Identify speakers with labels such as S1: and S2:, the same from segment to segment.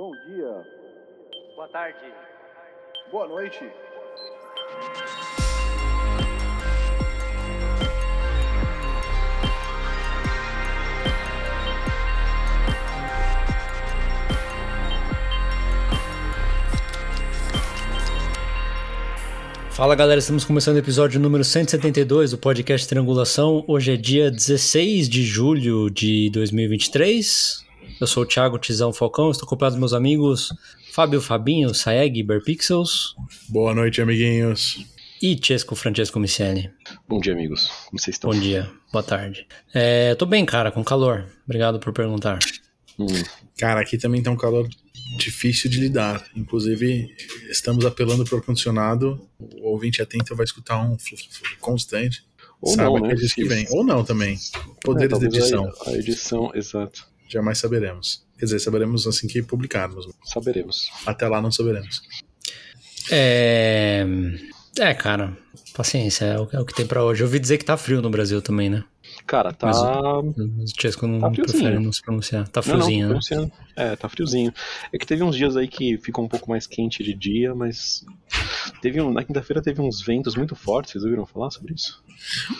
S1: Bom dia.
S2: Boa tarde.
S1: Boa noite.
S3: Fala galera, estamos começando o episódio número 172 do podcast Triangulação. Hoje é dia 16 de julho de 2023. Eu sou o Thiago Tizão Falcão, estou acompanhado dos meus amigos Fábio Fabinho, Saeg, Berpixels
S4: Boa noite, amiguinhos.
S3: e Chesco Francesco Miceli.
S5: Bom dia, amigos. Como vocês estão?
S3: Bom dia, boa tarde. É, tô bem, cara, com calor. Obrigado por perguntar.
S5: Hum,
S4: Cara, aqui também tá um calor difícil de lidar. Inclusive, estamos apelando para o ar-condicionado. O ouvinte atento vai escutar um fluxo constante.
S5: Ou
S4: Sabe
S5: não, né?
S4: é que
S5: Se-
S4: vem. Ou não também. Poderes
S5: É,
S4: de
S5: talvez
S4: edição.
S5: A edição, exato.
S4: Jamais saberemos. Quer dizer, saberemos assim que publicarmos.
S5: Saberemos.
S4: Até lá não saberemos.
S3: É, é cara, paciência, é o, é o que tem pra hoje. Eu ouvi dizer que tá frio no Brasil também, né?
S5: Cara, tá.
S3: Mas Mas o Chesco não
S5: Tá friozinho.
S3: prefere não se pronunciar. Tá
S5: Não, não,
S3: friozinho,
S5: tô
S3: né?
S5: pronunciando. É, tá friozinho. É que teve uns dias aí que ficou um pouco mais quente de dia, mas. Teve um, na quinta-feira teve uns ventos muito fortes, vocês ouviram falar sobre isso?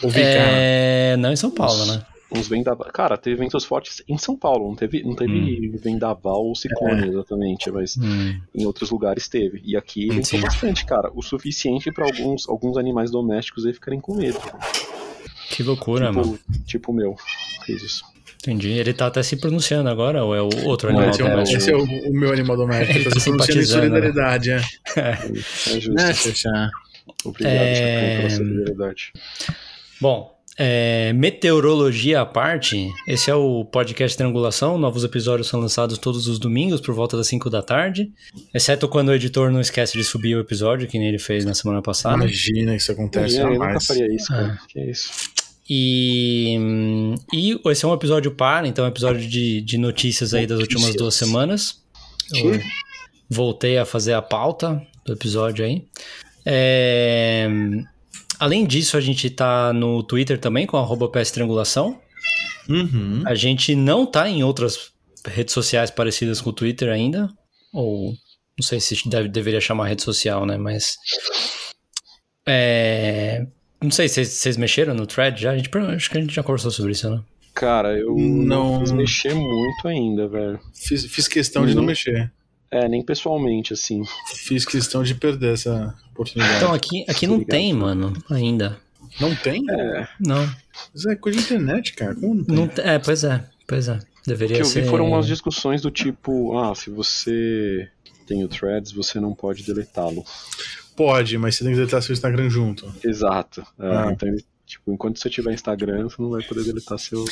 S4: Ouvi, cara.
S3: É, não em São Paulo, né?
S5: Uns vendaval. Cara, teve ventos fortes em São Paulo, não teve, não teve vendaval ou ciclone exatamente, mas
S3: Hum,
S5: em outros lugares teve. E aqui ventou
S3: Sim.
S5: bastante, cara. O suficiente pra alguns, alguns animais domésticos aí ficarem com medo.
S3: que loucura, mano.
S5: Tipo, tipo o meu. Fez isso.
S3: Entendi. Ele tá até se pronunciando agora, ou é o outro animal
S4: esse, é o,
S3: doméstico?
S4: esse é o, o meu animal doméstico.
S3: Ele
S4: Tá
S3: tá
S4: se pronunciando em
S3: né?
S4: solidariedade, é.
S5: É justo.
S4: Né?
S5: Obrigado,
S3: É,
S5: Chacão, pela solidariedade.
S3: Bom, é, meteorologia à parte, esse é o podcast Triangulação. Novos episódios são lançados todos os domingos por volta das 5 da tarde. Exceto quando o editor não esquece de subir o episódio, que nem ele fez na semana passada.
S4: Imagina que isso acontece
S5: eu nunca
S4: jamais.
S5: faria isso, cara.
S3: Ah.
S5: Que é isso.
S3: E, e esse é um episódio par, então é um episódio de, de notícias aí das últimas
S4: Notícias.
S3: duas semanas. Eu voltei a fazer a pauta do episódio aí. É, além disso, a gente tá no Twitter também com arroba PS Triangulação.
S4: Uhum.
S3: A gente não tá em outras redes sociais parecidas com o Twitter ainda. Ou não sei se deve, deveria chamar rede social, né? Mas. É, não sei se vocês mexeram no thread já. A gente, acho que a gente já conversou sobre isso, né?
S5: Cara, eu
S4: Não.
S5: não quis mexer muito ainda, velho.
S4: Fiz, fiz questão de não
S5: Uhum.
S4: mexer.
S5: É, nem pessoalmente, assim.
S4: Fiz questão de perder essa oportunidade.
S3: Então aqui, aqui não
S5: Obrigado.
S3: tem, mano, ainda.
S4: não tem?
S5: É,
S3: Não.
S4: Isso é coisa de internet, cara. Como não tem?
S3: não te- é, pois é. Pois é.
S5: o que
S3: Deveria
S5: eu
S3: ser.
S5: vi foram umas discussões do tipo, ah, se você tem o Threads, você não pode deletá-lo.
S4: Pode, mas você tem que deletar seu Instagram junto.
S5: Exato. É,
S4: Ah.
S5: Então, tipo, enquanto você tiver Instagram, você não vai poder deletar seu...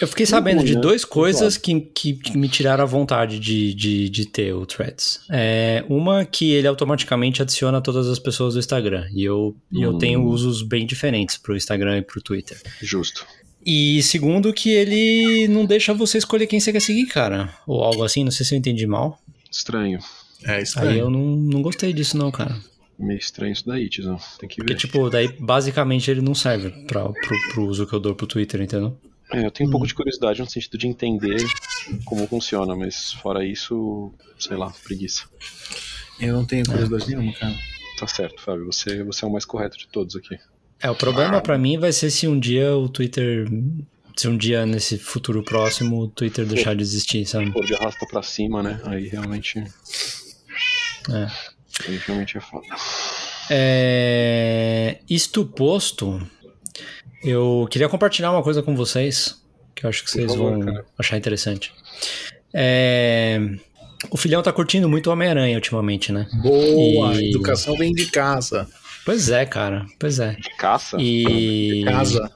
S3: Eu fiquei sabendo de
S5: né?
S3: duas coisas que, que, que me tiraram a vontade de, de, de ter o Threads. É, uma que ele automaticamente adiciona todas as pessoas do Instagram. E eu, e eu
S5: Hum.
S3: tenho usos bem diferentes pro Instagram e pro Twitter.
S5: Justo.
S3: E segundo, que ele não deixa você escolher quem você quer seguir, cara. Ou algo assim, não sei se eu entendi mal.
S5: Estranho.
S4: É
S3: Aí
S4: aí.
S3: eu não, não gostei disso, não, cara.
S5: Meio estranho isso daí, Tizão. Tem que ver.
S3: Porque, tipo, daí basicamente ele não serve pra, pro, pro uso que eu dou pro Twitter, entendeu?
S5: É, eu tenho um
S3: Hum.
S5: pouco de curiosidade no sentido de entender como funciona, mas fora isso, sei lá, preguiça.
S4: Eu não tenho curiosidade nenhuma, cara.
S5: Tá certo, Fábio. Você, você é o mais correto de todos aqui.
S3: É, o problema pra mim vai ser se um dia o Twitter. Se um dia nesse futuro próximo o Twitter deixar de existir, sabe?
S5: Pô, de arrasta pra cima, né? Aí realmente.
S3: É.
S5: Aí realmente é foda.
S3: É, Isto posto, eu queria compartilhar uma coisa com vocês que eu acho que vocês
S5: favor,
S3: vão
S5: cara.
S3: achar interessante. É, O filhão tá curtindo muito Homem-Aranha ultimamente, né?
S4: Boa!
S3: E-
S4: Educação vem de casa.
S3: Pois é, cara. Pois é.
S5: De caça?
S3: E.
S4: Casa.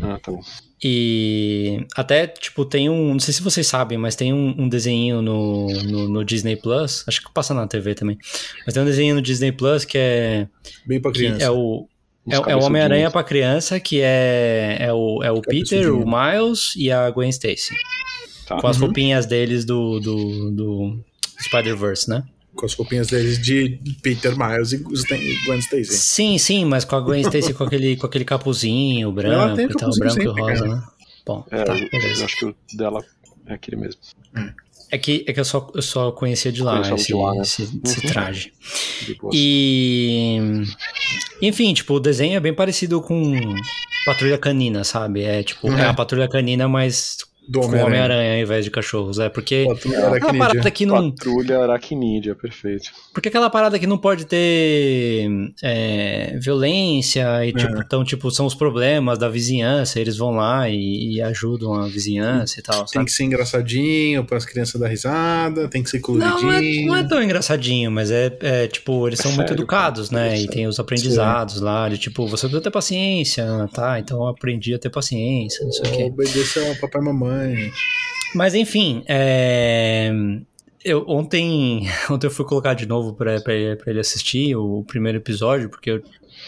S5: Ah, tá bom.
S3: E até, tipo, tem um. Não sei se vocês sabem, mas tem um, um desenho no, no, no Disney Plus. Acho que passa na TV também. Mas tem um desenho no Disney Plus que é.
S4: Bem pra criança.
S3: é o. É, é o. Homem-Aranha pra criança, que é, é o, é o Peter, o. Miles e a Gwen Stacy.
S5: Tá.
S3: Com as
S4: Uhum.
S3: roupinhas deles do, do, do Spider-Verse, né?
S4: Com as roupinhas deles de Peter Miles e Gwen Stacy.
S3: Sim, sim, mas com a Gwen Stacy com aquele, com aquele capuzinho branco
S4: tem
S3: e tal, branco e
S4: sempre,
S3: rosa,
S4: cara.
S3: né? Bom,
S5: É,
S3: tá,
S5: eu, eu acho que o dela é aquele mesmo.
S3: É que, é que eu, só, eu só conhecia de lá, esse,
S5: de lá, né?
S3: esse, esse
S5: Uhum.
S3: traje.
S5: De boas.
S3: E. Enfim, tipo, o desenho é bem parecido com Patrulha Canina, sabe? É tipo, é,
S4: É.
S3: a Patrulha Canina, mas
S4: Do Homem-Aranha.
S3: Homem-Aranha ao invés de cachorros. É porque.
S4: Tu-
S3: Aquela parada que não.
S5: Patrulha Aracnídea, perfeito.
S3: Porque aquela parada que não pode ter é, violência e tipo, então, tipo, são os problemas da vizinhança, eles vão lá e, e ajudam a vizinhança e tal,
S4: Tem
S3: sabe?
S4: que ser engraçadinho para as crianças dar risada, tem que ser coloridinho.
S3: não é, não é tão engraçadinho, mas é, é, tipo, eles
S5: É
S3: são muito
S5: sério,
S3: educados,
S5: cara,
S3: né?
S5: é
S3: E tem os aprendizados lá, de tipo, você precisa ter paciência, tá? Então eu aprendi a ter paciência, não sei o quê.
S4: Obedecer ao papai e mamãe.
S3: Mas enfim, é, eu, ontem, ontem eu fui colocar de novo pra, ele- assistir o primeiro episódio, porque eu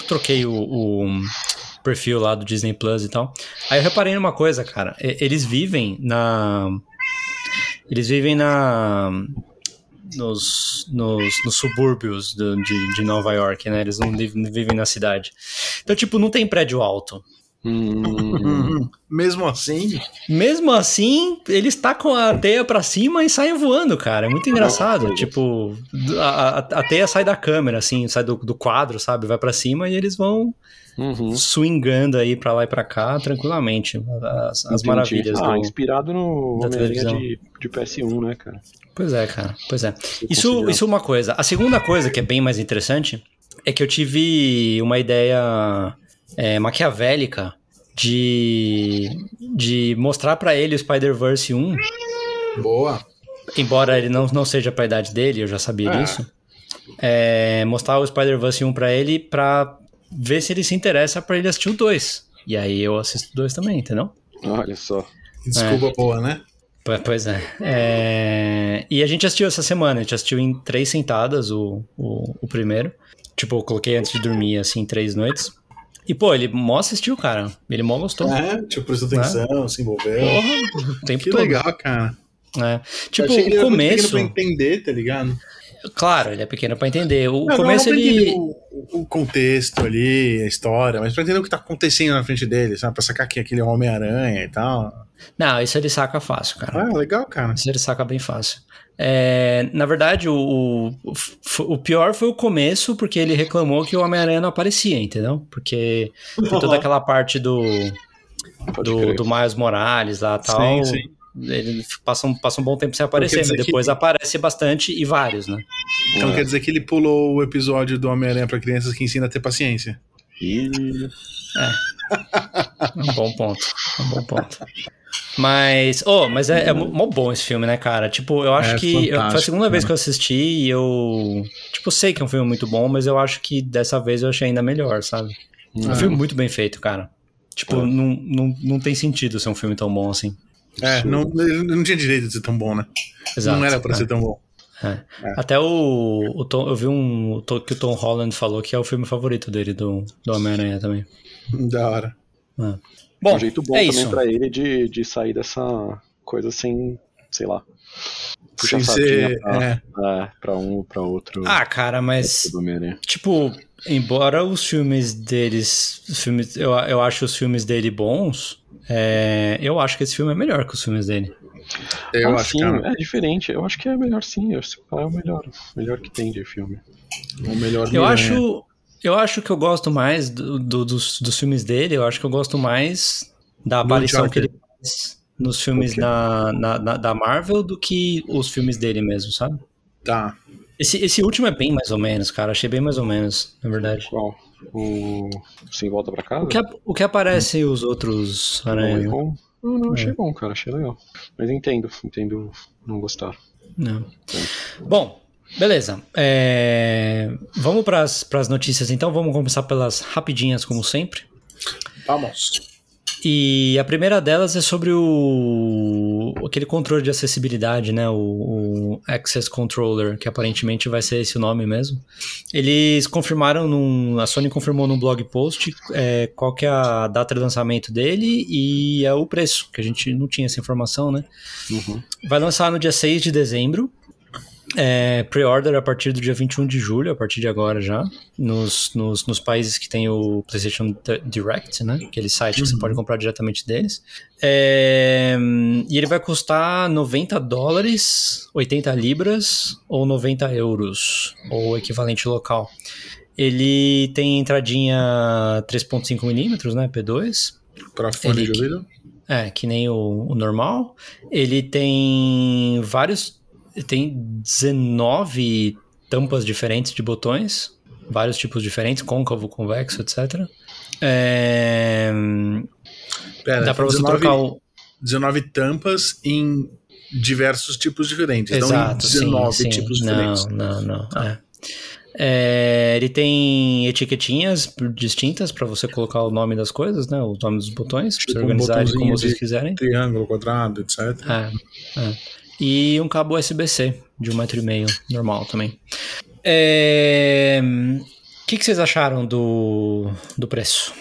S3: troquei o, o perfil lá do Disney Plus e tal. Aí eu reparei numa coisa, cara. Eles vivem na. Eles vivem na. Nos, nos, nos subúrbios do- de, de Nova York, né? Eles não vivem, vivem na cidade. Então, tipo, não tem prédio alto.
S5: Hum.
S4: Mesmo assim,
S3: Mesmo assim, eles tacam a teia pra cima e saem voando, cara. É muito engraçado. Tipo, a, a, a teia sai da câmera, assim, sai do, do quadro, sabe? Vai pra cima e eles vão
S5: uhum.
S3: swingando aí pra lá e pra cá tranquilamente. As, as maravilhas
S5: Ah,
S3: do.
S5: inspirado no
S3: da
S5: Homem-Aranha
S3: televisão.
S5: de, de PS1, né, cara?
S3: Pois é, cara. Pois é. Isso, isso é uma coisa. A segunda coisa que é bem mais interessante é que eu tive uma ideia é, maquiavélica de, de mostrar pra ele o Spider-Verse 1
S4: boa.
S3: embora ele não, não seja pra idade dele, eu já sabia
S4: É.
S3: disso, é, mostrar o Spider-Verse 1 pra ele pra ver se ele se interessa pra ele assistir o 2. E aí eu assisto o 2 também, entendeu?
S5: Olha só.
S4: Desculpa boa, né?
S3: Po- Pois é. É, E a gente assistiu essa semana, a gente assistiu em três sentadas o, o, o primeiro. Tipo, eu coloquei antes de dormir, assim, três noites. E, pô, ele mó assistiu, cara. Ele mó gostou.
S4: É, tipo, prestou atenção, se envolveu.
S3: Porra, o tempo
S4: Que
S3: todo.
S4: legal, cara.
S3: É. Tipo,
S4: ele
S3: o
S4: era muito pequeno
S3: começo.
S4: pra entender, tá ligado?
S3: Claro, ele é pequeno pra entender. O
S4: Não,
S3: começo
S4: não,
S3: ele.
S4: entender o, o contexto ali, a história, mas pra entender o que tá acontecendo na frente dele, sabe? Pra sacar que aquele é Homem-Aranha e tal.
S3: Não, isso ele saca fácil, cara.
S4: Ah, legal, cara.
S3: Isso ele saca bem fácil. É, na verdade, o, o, o pior foi o começo, porque ele reclamou que o Homem-Aranha não aparecia, entendeu? Porque tem toda aquela parte do, do, do Miles Morales lá tal.
S4: Sim, sim.
S3: Ele passa um, passa um bom tempo sem aparecer,
S4: dizer
S3: mas depois
S4: que-
S3: aparece bastante e vários, né?
S4: Então
S5: É.
S4: quer dizer que ele pulou o episódio do Homem-Aranha pra crianças que ensina a ter paciência.
S5: E...
S3: É um bom ponto. Um bom ponto. Mas, oh, mas é, é mó bom esse filme, né, cara? Tipo, eu acho
S4: É
S3: que. eu- foi a segunda vez
S4: cara.
S3: que eu assisti e eu. Tipo, sei que é um filme muito bom, mas eu acho que dessa vez eu achei ainda melhor, sabe? É um filme muito bem feito, cara. Tipo,
S5: É.
S3: não, não, não tem sentido ser um filme tão bom assim.
S4: É, não, ele não tinha direito de ser tão bom, né?
S3: Exato.
S4: não era pra
S3: é.
S4: ser tão bom.
S3: Até o, o Tom, eu vi um que o Tom Holland falou que é o filme favorito dele do, do Homem-Aranha também.
S4: Da hora.
S3: É.
S5: Bom, um jeito bom
S3: é
S5: também
S3: isso.
S5: pra ele de, de sair dessa coisa sem, sei lá, puxar
S4: Sem ser.
S5: pra,
S4: É,
S5: é, pra um ou pra outro
S3: Ah, cara, mas. Tipo, embora os filmes deles. Os filmes, eu, eu acho os filmes dele bons. é, eu acho que esse filme é melhor que os filmes dele.
S4: Eu
S5: ah,
S4: acho,
S5: sim,
S4: cara.
S5: é diferente. Eu acho que é melhor sim. Eu acho que é o melhor, melhor que tem de filme.
S4: O melhor
S3: Eu acho. Eu acho que eu gosto mais do- do- dos, dos filmes dele. Eu acho que eu gosto mais da aparição que ele faz nos filmes da, na- na- da Marvel do que os filmes dele mesmo, sabe?
S4: Tá.
S3: Esse, esse último é bem mais ou menos, cara. Achei bem mais ou menos, na verdade.
S5: Qual? O Sem Volta pra Casa?
S3: O que, o que aparece os outros
S5: O
S3: aranha?
S5: Home? Não, não, achei
S3: É.
S5: bom, cara. Achei legal. Mas entendo, entendo não gostar.
S3: Não. Bom, beleza. É, Vamos para as notícias então. Vamos começar pelas rapidinhas, como sempre.
S4: Vamos.
S3: E a primeira delas é sobre o aquele controle de acessibilidade, né? O, o Access Controller, que aparentemente vai ser esse o nome mesmo. Eles confirmaram num, a Sony confirmou num blog post é, qual que é a data de lançamento dele e é o preço, que a gente não tinha essa informação, né?
S5: Uhum.
S3: Vai lançar no dia 6 de dezembro. É, Pre-order a partir do dia 21 de julho, a partir de agora já, nos, nos, nos países que tem o PlayStation Direct, né? Aquele site que você pode comprar diretamente deles. É, e ele vai custar 90 dólares, 80 libras ou 90 euros, ou equivalente local. Ele tem entradinha 3.5mm, né? P2.
S4: Pra fone
S3: Ele-
S4: de ouvido?
S3: É, que nem o, o normal. Ele tem vários. Tem 19 tampas diferentes de botões. Vários tipos diferentes, côncavo, convexo, etc. É,
S4: Pera,
S3: dá pra você
S4: 19,
S3: trocar o.
S4: 19 tampas em diversos tipos diferentes.
S3: Exato,
S4: não em 19
S3: sim, sim.
S4: tipos
S3: não,
S4: diferentes.
S3: Não, não, é. É, ele tem etiquetinhas distintas para você colocar o nome das coisas, né? O nome dos botões,
S4: Tipo
S3: pra você
S4: um
S3: organizar ele como vocês quiserem.
S4: Triângulo, quadrado, etc.
S3: É, é. E um cabo USB-C de um metro e meio, normal também. É, O que, que vocês acharam do, do preço?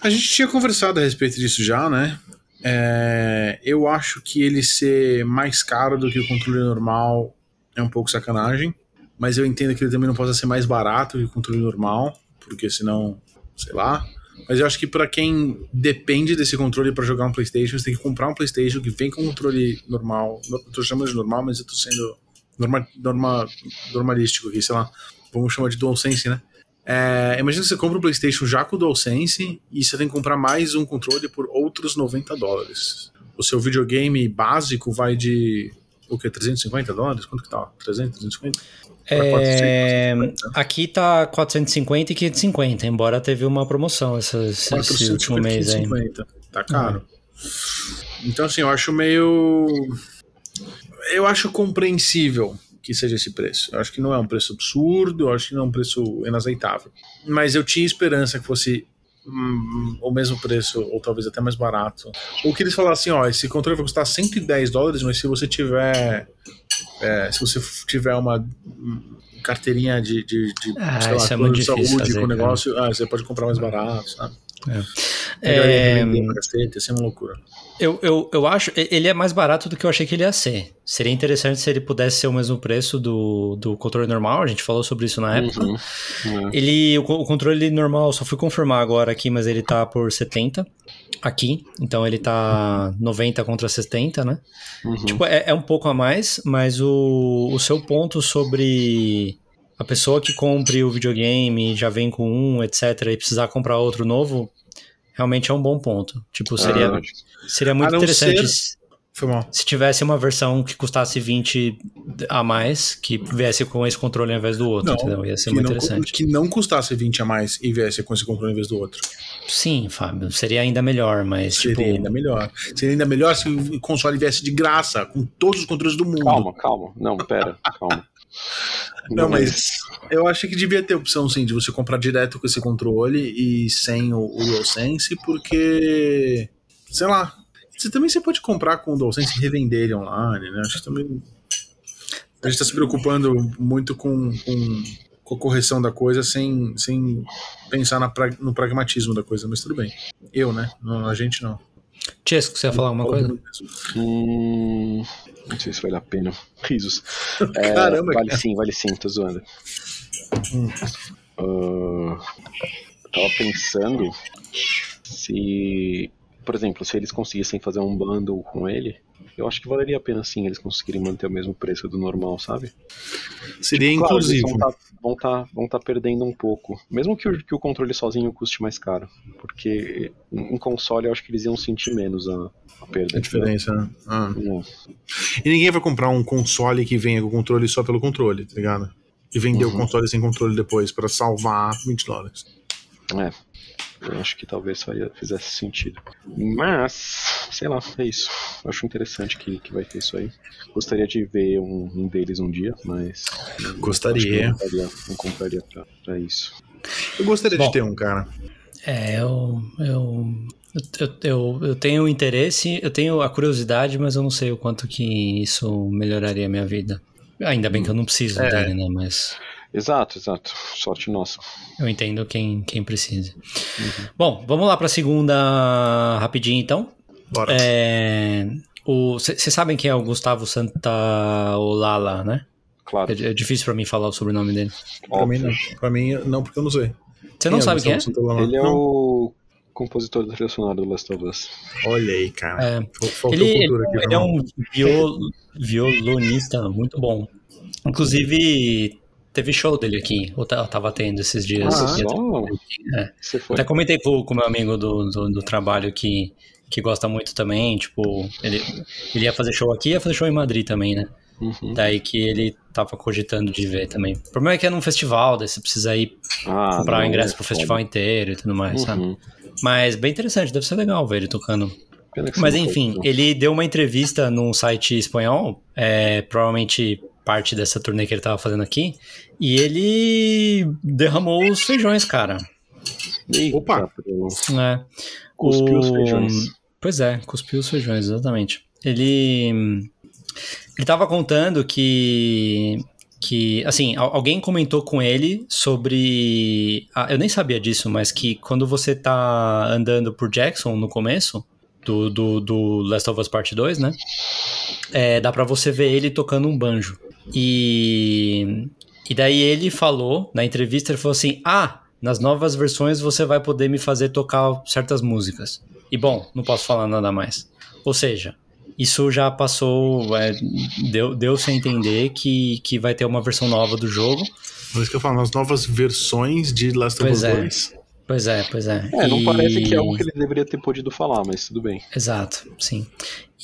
S4: A gente tinha conversado a respeito disso já, né? É, eu acho que ele ser mais caro do que o controle normal é um pouco sacanagem, mas eu entendo que ele também não possa ser mais barato que o controle normal, porque senão, sei lá. Mas eu acho que pra quem depende desse controle pra jogar um PlayStation, você tem que comprar um PlayStation que vem com controle normal. Eu tô chamando de normal, mas eu tô sendo norma, norma, normalístico aqui, sei lá. Vamos chamar de DualSense, né? É, imagina que você compra um PlayStation já com o DualSense e você tem que comprar mais um controle por outros 90 dólares. O seu videogame básico vai de. O que? 350 dólares? Quanto que tá? 300, 350? Pra
S3: É,
S4: 450.
S3: aqui tá 450 e 550, embora teve uma promoção esse, esse, esse último
S4: 450,
S3: mês aí.
S4: 550. Tá caro. Então, assim, eu acho meio. Eu acho compreensível que seja esse preço. Eu acho que não é um preço absurdo, eu acho que não é um preço inaceitável. Mas eu tinha esperança que fosse hum, o mesmo preço, ou talvez até mais barato. Ou que eles falassem, ó, esse controle vai custar 110 dólares, mas se você tiver. é, se você tiver uma carteirinha de, de, de
S3: Ah,
S4: sei lá,
S3: é
S4: plano de saúde
S3: fazer,
S4: com o
S3: cara.
S4: negócio, ah, você pode comprar mais barato, sabe?
S3: É,
S4: pra cacete, ia ser uma loucura.
S3: Eu, eu, eu acho. Ele é mais barato do que eu achei que ele ia ser. Seria interessante se ele pudesse ser o mesmo preço do, do controle normal. A gente falou sobre isso na época.
S5: Uhum. É.
S3: Ele, o, o controle normal, só fui confirmar agora aqui, mas ele tá por 70 aqui. Então ele tá 90 contra 70, né?
S5: Uhum.
S3: Tipo, é, é um pouco a mais, mas o, o seu ponto sobre a pessoa que compre o videogame já vem com um, etc, e precisar comprar outro novo, realmente é um bom ponto. Tipo, seria,
S5: Ah,
S3: seria muito interessante
S4: ser-
S3: se- tivesse uma versão que custasse 20 a mais, que viesse com esse controle ao invés do outro,
S4: Não,
S3: entendeu? Ia ser muito
S4: não,
S3: interessante.
S4: que não custasse 20 a mais e viesse com esse controle em vez do outro.
S3: Sim, Fábio, seria ainda melhor, mas
S4: Seria
S3: tipo...
S4: ainda melhor. Seria ainda melhor se o console viesse de graça, com todos os controles do mundo.
S5: Calma, calma. Não, pera, calma.
S4: Não, mas eu acho que devia ter opção sim de você comprar direto com esse controle e sem o, o DualSense, porque. Sei lá. Você também você pode comprar com o DualSense e revender ele online, né? Acho que também. A gente tá se preocupando muito com, com, com a correção da coisa sem, sem pensar na pra- no pragmatismo da coisa, mas tudo bem. Eu, né? Não, a gente não.
S3: Chesco, você ia falar alguma coisa?
S5: Hum, não sei se vale a pena. Risos. É,
S4: Caramba,
S5: vale
S4: cara.
S5: sim, vale sim, tô zoando.
S4: Hum.
S5: Eu tava pensando se, por exemplo, se eles conseguissem fazer um bundle com ele, eu acho que valeria a pena sim eles conseguirem manter o mesmo preço do normal, sabe?
S4: Seria
S5: Claro, eles
S4: inclusivo.
S5: vão tá, vão tá, vão tá perdendo um pouco. Mesmo que o, que o controle sozinho custe mais caro. Porque em console eu acho que eles iam sentir menos a, a perda.
S4: A diferença, né? Ah.
S5: entendeu?
S4: E ninguém vai comprar um console que venha com controle só pelo controle, tá ligado? E vender o
S5: Uhum.
S4: console sem controle depois pra salvar 20 dólares.
S5: É. Eu acho que talvez faria, fizesse sentido. Mas, sei lá, é isso. Acho interessante que, que vai ter isso aí. Gostaria de ver um, um deles um dia, mas.
S4: Gostaria.
S5: Não compraria, não compraria pra, pra isso.
S4: Eu gostaria
S3: Bom.
S4: de ter um, cara.
S3: É, eu, eu, eu, eu, eu tenho interesse, eu tenho a curiosidade, mas eu não sei o quanto que isso melhoraria a minha vida. Ainda bem que eu não preciso
S4: É.
S3: dele, né? Mas
S5: Exato, exato. Sorte nossa.
S3: eu entendo quem, quem precisa. Bom, vamos lá para a segunda rapidinho então.
S4: Bora.
S3: É, Vocês sabem quem é o Gustavo Santaolala, né?
S5: Claro.
S3: É, é difícil pra mim falar o sobrenome dele.
S4: Pra mim, não. Pra mim, não, porque eu não sei.
S3: Você não sabe quem é?
S4: Gustavo Santaolalla?
S5: Ele é
S4: Não.
S5: o compositor da trilha sonora do Last of Us.
S4: Olha aí, cara.
S3: É. Ele,
S4: aqui.
S3: ele é um viol, violonista muito bom. Inclusive, teve show dele aqui. Eu ta- eu tava tendo esses dias.
S4: Ah,
S3: Eu
S5: só?
S3: É. Até comentei com o meu amigo do, do, do trabalho que, que gosta muito também. Tipo, ele, ele ia fazer show aqui ia fazer show em Madrid também, né?
S5: Uhum.
S3: Daí que ele tava cogitando de ver também. O problema é que é num festival, daí você precisa ir
S5: Ah,
S3: comprar o
S5: não,
S3: ingresso
S5: é
S3: pro
S5: foda.
S3: festival inteiro e tudo mais, sabe?
S5: Uhum.
S3: Mas bem interessante, deve ser legal ver ele tocando. Mas enfim, ele deu uma entrevista num site espanhol, é, provavelmente parte dessa turnê que ele tava fazendo aqui, e ele derramou os feijões, cara.
S5: Eita,
S4: Opa.
S3: Né?
S5: Cuspiu os feijões.
S3: Pois é, cuspiu os feijões, exatamente. Ele. Ele tava contando que. Que, assim, al- alguém comentou com ele sobre. ah, eu nem sabia disso, mas que quando você tá andando por Jackson no começo do, do, do Last of Us Part 2, né? É, dá pra você ver ele tocando um banjo. E. E daí ele falou, na entrevista, ele falou assim: Ah, nas novas versões você vai poder me fazer tocar certas músicas. E bom, não posso falar nada mais. Ou seja, isso já passou, é, deu, deu-se a entender que, que vai ter uma versão nova do jogo.
S4: Por isso que eu falo, nas novas versões de Last of Us
S3: é.
S4: 2.
S3: Pois é, pois é.
S5: É, não
S3: E-
S5: parece que é algo que ele deveria ter podido falar, mas tudo bem.
S3: Exato, sim.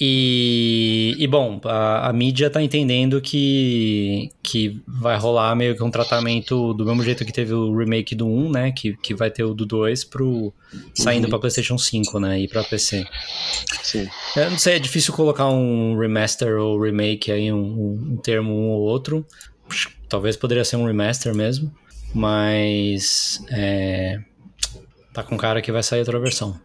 S3: E, e bom, a, a mídia tá entendendo que, que vai rolar meio que um tratamento do mesmo jeito que teve o remake do 1, né? Que, que vai ter o do 2 pro, saindo
S5: Uhum.
S3: pra PlayStation 5, né? E pra PC.
S5: Sim.
S3: Eu não sei, é difícil colocar um remaster ou remake aí, um, um- termo um ou outro. Talvez poderia ser um remaster mesmo, mas é, tá com cara que vai sair outra versão.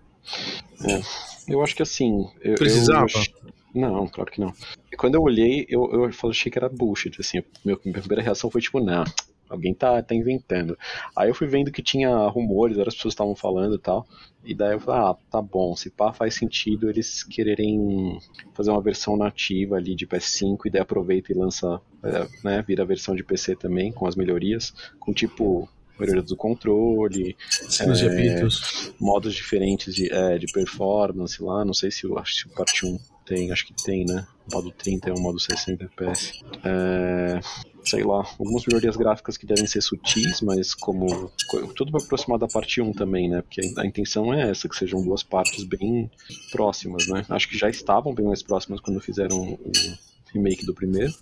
S5: Eu acho que assim. Eu,
S4: Precisava?
S5: eu- Não, claro que não. E Quando eu olhei, eu, eu falei, achei que era bullshit, assim. Meu, minha primeira reação foi tipo, não, alguém tá, tá inventando. Aí eu fui vendo que tinha rumores, várias pessoas estavam falando e tal. E daí eu falei, ah, tá bom, se pá faz sentido eles quererem fazer uma versão nativa ali de PS5 e daí aproveita e lança, é, né, vira a versão de PC também, com as melhorias, com tipo melhoria do controle, É, modos diferentes de, é, de performance lá. Não sei se o, acho que o parte 1 tem, acho que tem, né? O modo 30 é o modo 60 FPS. É, sei lá, algumas melhorias gráficas que devem ser sutis, mas como. co- Tudo para aproximar da parte 1 também, né? Porque a intenção é essa, que sejam duas partes bem próximas, né? Acho que já estavam bem mais próximas quando fizeram o remake do primeiro.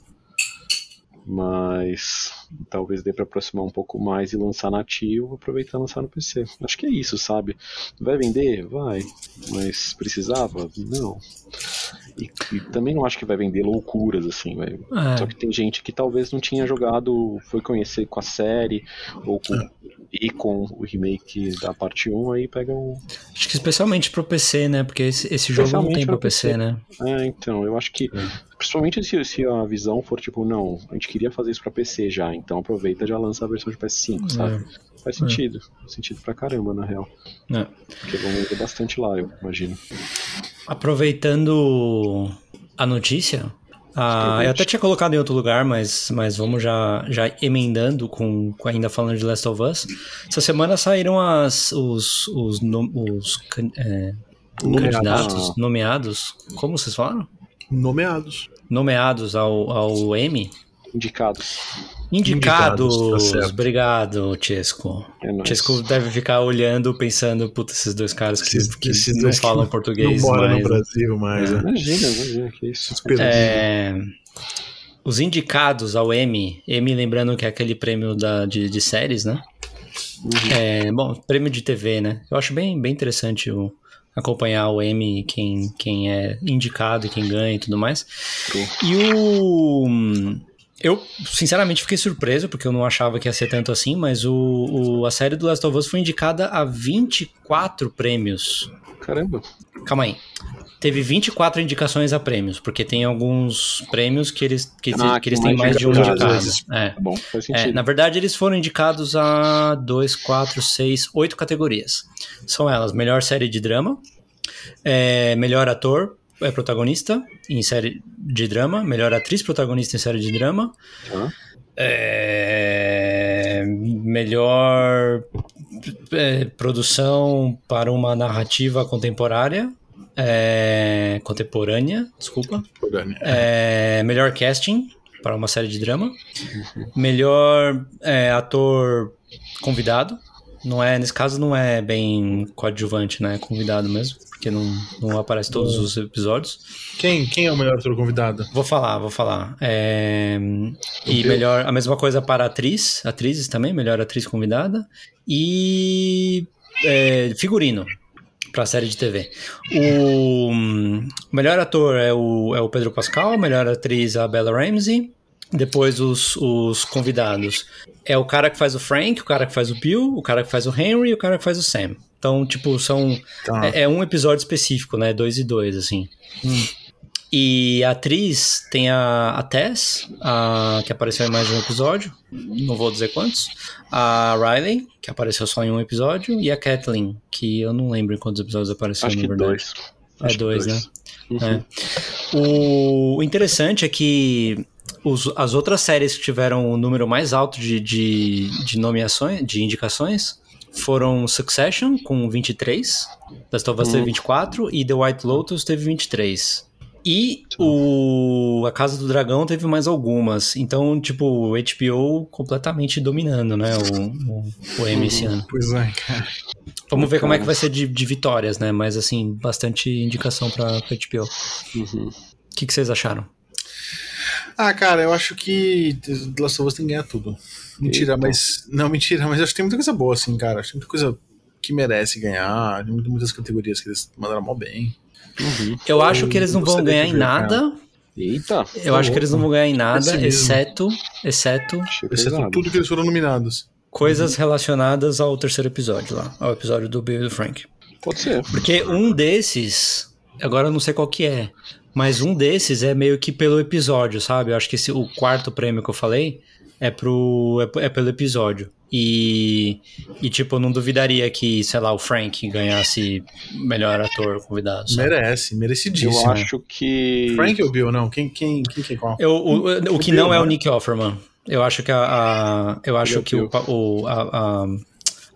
S5: Mas talvez dê para aproximar um pouco mais e lançar nativo, aproveitar e lançar no PC. Acho que é isso, sabe? Vai vender? Vai. Mas precisava? Não. E, e também não acho que vai vender loucuras, assim, vai.
S3: É.
S5: Só que tem gente que talvez não tinha jogado, foi conhecer com a série, ou com, e com o remake da parte 1, aí pega um.
S3: Acho que especialmente pro PC, né? Porque esse, esse jogo não tem
S5: pro
S3: PC,
S5: PC.
S3: né?
S5: É, então, eu acho que. Principalmente se, se a visão for tipo, não, a gente queria fazer isso pra PC já, então aproveita e já lança a versão de PS5, sabe? Faz sentido. Faz sentido pra caramba, na real.
S3: É.
S5: Porque vão vender bastante lá, eu imagino.
S3: Aproveitando a notícia, ah, eu até tinha colocado em outro lugar, mas, mas vamos já, já emendando com, com ainda falando de Last of Us. Essa semana saíram as, os, os, os can- é,
S4: Nomeados.
S3: candidatos nomeados. Como vocês falaram?
S4: Nomeados.
S3: Nomeados ao, ao Emmy.
S5: Indicados.
S3: Indicados.
S4: Indicados, tá.
S3: Obrigado, Chesco.
S5: É.
S3: Chesco deve ficar olhando, pensando, puta, esses dois caras que,
S4: Esses-
S3: que
S4: esses
S3: não
S4: dois que
S3: falam
S4: Não
S3: português
S4: mora
S3: mais.
S4: no Brasil mais. né?
S5: Imagina, imagina, que isso.
S3: É, os indicados ao Emmy, Emmy lembrando que é aquele prêmio da, de, de séries, né?
S5: Uhum.
S3: É, bom, prêmio de TV, né? Eu acho bem, bem interessante o, acompanhar o Emmy, quem, quem é indicado e quem ganha e tudo mais. E o. Eu, sinceramente, fiquei surpreso, porque eu não achava que ia ser tanto assim, mas o, o- a série do Last of Us foi indicada a 24 prêmios.
S5: Caramba.
S3: Calma aí. Teve 24 indicações a prêmios, porque tem alguns prêmios que eles, que,
S5: Ah,
S3: que eles têm
S5: mais
S3: de um indicado. É.
S5: Tá bom, faz
S3: É,
S5: sentido.
S3: na verdade, eles foram indicados a 2, 4, 6, 8 categorias. São elas: melhor série de drama, é, melhor ator, é, protagonista em série de drama, melhor atriz protagonista em série de drama, é, melhor é, produção para uma narrativa contemporânea, é, contemporânea, desculpa, é, melhor casting para uma série de drama, melhor é, ator convidado, não é nesse caso não é bem coadjuvante, né? É convidado mesmo, porque não, não aparece todos os episódios.
S4: Quem, quem é o melhor ator convidado?
S3: Vou falar, vou falar. É, e melhor, a mesma coisa para atriz, atrizes também, melhor atriz convidada. E é, figurino para série de TV. O hum, melhor ator é o, é o Pedro Pascal, a melhor atriz a Bella Ramsey. Depois os, os convidados. É o cara que faz o Frank, o cara que faz o Bill, o cara que faz o Henry e o cara que faz o Sam. Então, tipo, são.
S4: Tá.
S3: É, é um episódio específico, né? Dois e dois, assim. E a atriz tem a, a Tess, a- que apareceu em mais de um episódio, não vou dizer quantos. A Riley, que apareceu só em um episódio. E a Kathleen, que eu não lembro em quantos episódios apareceu,
S5: Acho
S3: na
S5: que
S3: verdade.
S5: dois.
S3: É
S5: que
S3: dois, né?
S5: Uhum.
S3: É. O interessante é que os- as outras séries que tiveram o número mais alto de, de, de nomeações, de indicações, foram Succession, com 23, Last of Us teve
S5: Uhum.
S3: 24 e The White Lotus teve 23. E o A Casa do Dragão teve mais algumas. Então, tipo, o HBO completamente dominando, né? O, o, o Emmy esse ano.
S4: Pois é, cara.
S3: Vamos ver como é que vai ser de, de vitórias, né? Mas, assim, bastante indicação pra, pra HBO. O
S5: Uhum.
S3: que, que vocês acharam?
S4: Ah, cara, eu acho que The Last of Us tem que ganhar tudo. Mentira,
S5: Eita.
S4: mas. Não, mentira, mas acho que tem muita coisa boa, assim, cara. Acho que tem muita coisa que merece ganhar. Tem muitas categorias que eles mandaram mal bem.
S5: Uhum.
S3: Eu acho que eles não vão ganhar em nada.
S5: Eita,
S3: Eu acho que eles não vão ganhar em nada, exceto, exceto
S4: Exceto tudo que eles foram nominados.
S3: coisas relacionadas ao terceiro episódio lá, ao episódio do Bill e do Frank.
S5: Pode ser.
S3: Porque um desses, agora eu não sei qual que é, mas um desses é meio que pelo episódio, sabe? Eu acho que esse, o quarto prêmio que eu falei é pro é, é pelo episódio. E, e tipo, eu não duvidaria que, sei lá, o Frank ganhasse melhor ator convidado. sabe?
S4: Merece,
S5: Eu
S4: merecidíssimo.
S5: acho que.
S4: Frank ou Bill, não? Quem, quem, quem que é qual?
S3: Eu, o, o, o que
S4: Bill,
S3: não é o
S4: né?
S3: Nick Offerman. Eu acho que a, a- eu acho
S5: o
S3: que o,
S5: Bill.
S3: pa- o- a, a-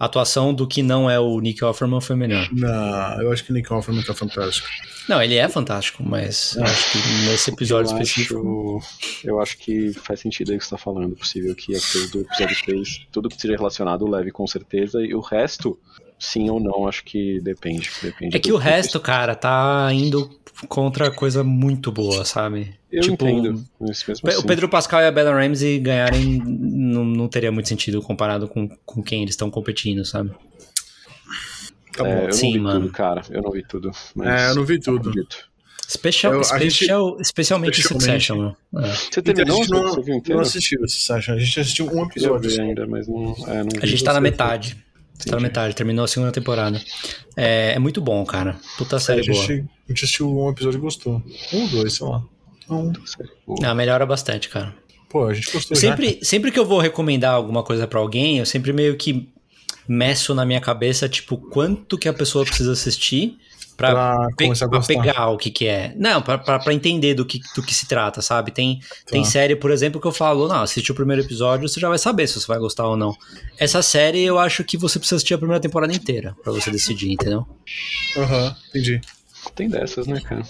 S3: a atuação do que não é o Nick Offerman foi melhor.
S4: Não, eu acho que o Nick Offerman tá fantástico.
S3: Não, ele é fantástico, mas eu acho que nesse episódio
S5: eu
S3: específico.
S5: Acho, eu acho que faz sentido aí o que você tá falando. Possível que coisas do episódio 3, tudo que seja relacionado, leve com certeza. E o resto, sim ou não, acho que depende. depende
S3: É que o resto, cara, tá indo contra coisa muito boa, sabe?
S5: Eu
S3: tipo,
S5: entendo. Mesmo
S3: O
S5: assim,
S3: Pedro Pascal e a Bella Ramsey ganharem não, não teria muito sentido comparado com, com quem eles estão competindo, sabe?
S4: Tá
S5: é,
S4: bom.
S5: eu não
S3: Sim,
S5: vi
S3: mano.
S5: tudo, cara. Eu não vi tudo. Mas
S4: É, eu não vi tudo.
S5: acredito.
S3: Special,
S4: Eu- a gente-
S3: special, especialmente
S4: Especialmente.
S3: Succession? É.
S5: Você
S4: Então,
S5: terminou?
S4: gente não,
S5: Você viu
S4: não
S5: inteiro?
S4: assistiu Sasha. A gente assistiu um episódio. só.
S5: ainda, mas não. É, não
S3: A gente tá na
S4: você,
S3: metade. Tá na
S5: Entendi.
S3: metade, terminou a segunda temporada. É, é muito bom, cara. Puta
S4: A
S3: série boa.
S4: a gente assistiu um episódio e gostou. Um ou dois, sei lá. Um.
S3: Ah, melhora bastante, cara.
S4: Pô, a gente gostou
S3: Eu
S4: já.
S3: sempre, sempre que eu vou recomendar alguma coisa pra alguém, eu sempre meio que meço na minha cabeça, tipo, quanto que a pessoa precisa assistir pra,
S4: Pra
S3: pe-
S4: começar a
S3: pra
S4: gostar.
S3: pegar o que que é. Não, pra, pra, pra entender do que, do que se trata, sabe? Tem, tem
S4: Tá.
S3: série, por exemplo, que eu falo, não, assiste o primeiro episódio, você já vai saber se você vai gostar ou não. Essa série, eu acho que você precisa assistir a primeira temporada inteira pra você decidir, entendeu?
S4: Aham, entendi.
S5: Tem dessas, né, cara?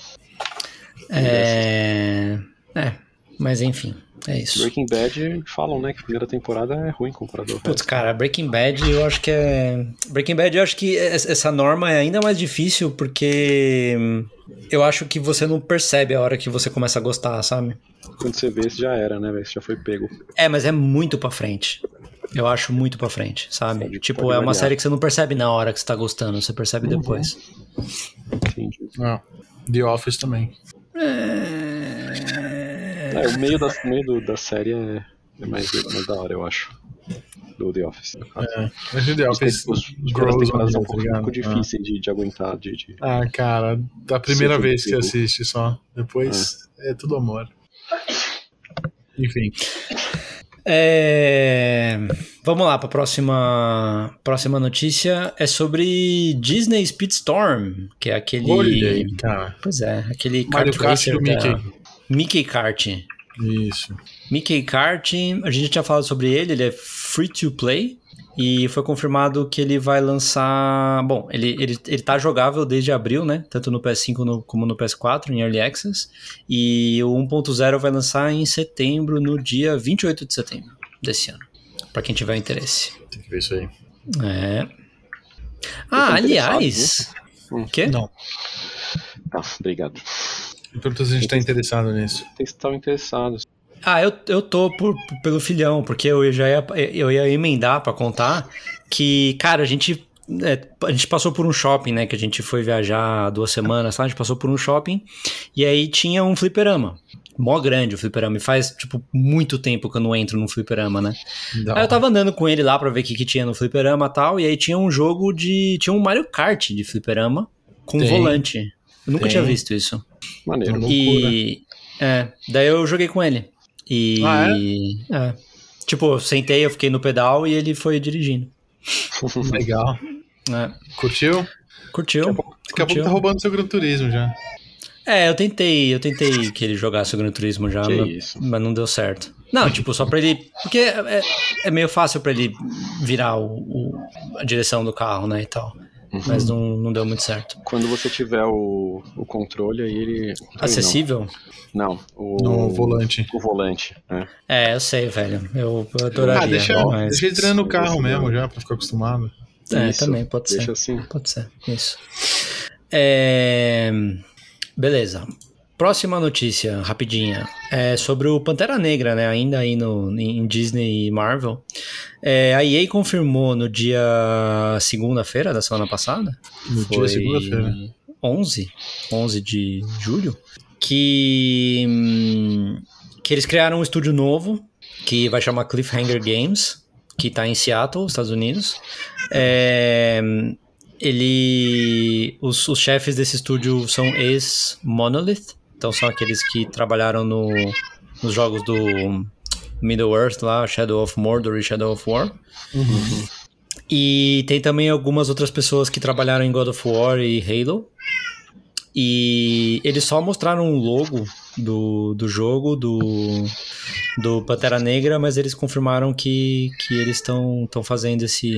S3: É... É, mas enfim, é isso.
S5: Breaking Bad falam, né, que a primeira temporada é ruim comparado ao
S3: Putz, cara, Breaking Bad eu acho que é. Breaking Bad eu acho que es- essa norma é ainda mais difícil porque hum, eu acho que você não percebe a hora que você começa a gostar, sabe?
S5: Quando você vê, você já era, né, velho? Você já foi pego.
S3: É, mas é muito pra frente. Eu acho muito pra frente, sabe?
S5: Pode-
S3: tipo,
S5: pode
S3: é uma
S5: variar.
S3: série que você não percebe na hora que você tá gostando, você percebe depois.
S5: Entendi.
S4: Ah, The Office também.
S5: É, o meio da, o meio do- da série é, é mais, mais da hora, eu acho. Do The Office.
S4: É. Mas o The
S5: Os,
S4: Office
S5: os, os
S4: grows on
S5: temporadas são
S4: you,
S5: um
S4: tá
S5: pouco,
S4: ligado?
S5: pouco difíceis de, de aguentar, de, de-
S4: Ah, cara, da primeira
S5: Sim,
S4: vez que assiste só. Depois é, tudo amor. Enfim.
S3: É... Vamos lá para a próxima, próxima notícia. É sobre Disney Speedstorm, que é aquele.
S4: Olha aí, cara.
S3: Pois é, aquele
S4: Mario
S3: kart
S4: do
S3: da-
S4: Mickey.
S3: Kart.
S4: Isso.
S3: Mickey Kart, a gente já tinha falado sobre ele, ele é free to play. E foi confirmado que ele vai lançar. Bom, ele, ele, ele tá jogável desde abril, né? Tanto no PS5 no- como no PS4, em Early Access. E o 1.0 vai lançar em setembro, no dia 28 de setembro desse ano. Pra quem tiver interesse.
S4: Tem que ver isso aí.
S3: É. Ah, aliás.
S5: Hum.
S3: Quê?
S4: Não.
S5: Tá, obrigado.
S4: Eu pergunto se a gente tá interessado nisso.
S5: Vocês estavam interessados.
S3: Ah, eu, eu tô por, pelo filhão, porque eu já ia, eu ia emendar pra contar que, cara, a gente, é, a gente passou por um shopping, né? Que a gente foi viajar há duas semanas, tá? A gente passou por um shopping e aí tinha um fliperama. Mó grande o fliperama. E faz, tipo, muito tempo que eu não entro num fliperama, né?
S4: Dá.
S3: Aí eu tava andando com ele lá pra ver o que, que tinha no fliperama e tal. E aí tinha um jogo de. Tinha um Mario Kart de fliperama com
S4: Tem.
S3: volante. Eu nunca
S4: Tem.
S3: tinha visto isso.
S5: Maneiro.
S3: E. É, daí eu joguei com ele. E.
S4: Ah,
S3: é? Tipo, eu sentei, eu fiquei no pedal e ele foi dirigindo.
S4: Legal.
S3: É,
S4: Curtiu?
S3: curtiu.
S4: Daqui a pouco
S3: curtiu.
S4: tá roubando seu Gran Turismo já.
S3: É, eu tentei, eu tentei que ele jogasse o Gran Turismo já, mas, mas não deu certo. Não, tipo, só pra ele. Porque é, é meio fácil pra ele virar o, o- a direção do carro, né? E tal.
S5: Uhum.
S3: Mas não, não deu muito certo.
S5: Quando você tiver o, o controle, aí ele.
S3: Acessível?
S5: Não, o,
S4: No volante.
S5: o volante. É.
S3: É, eu sei, velho. Eu, eu adoraria.
S4: Ah, deixa,
S3: mas...
S4: deixa ele no carro mesmo
S5: não.
S4: já, pra ficar acostumado.
S3: É,
S5: Isso,
S3: também, pode ser.
S5: Deixa assim.
S3: Pode ser, isso. É, Beleza. Próxima notícia, rapidinha. É sobre o Pantera Negra, né? Ainda aí no, em Disney e Marvel. É, a EA confirmou no dia segunda-feira da semana passada.
S4: No dia segunda-feira.
S3: 11, 11 de julho. Que, hum, que eles criaram um estúdio novo que vai chamar Cliffhanger Games, que tá em Seattle, Estados Unidos. É, ele, os, os chefes desse estúdio são ex-Monolith, então são aqueles que trabalharam no, nos jogos do Middle Earth lá, Shadow of Mordor e Shadow of War. E tem também algumas outras pessoas que trabalharam em God of War e Halo. E eles só mostraram um logo do, do jogo, do, do Pantera Negra, mas eles confirmaram que, que eles estão fazendo esse,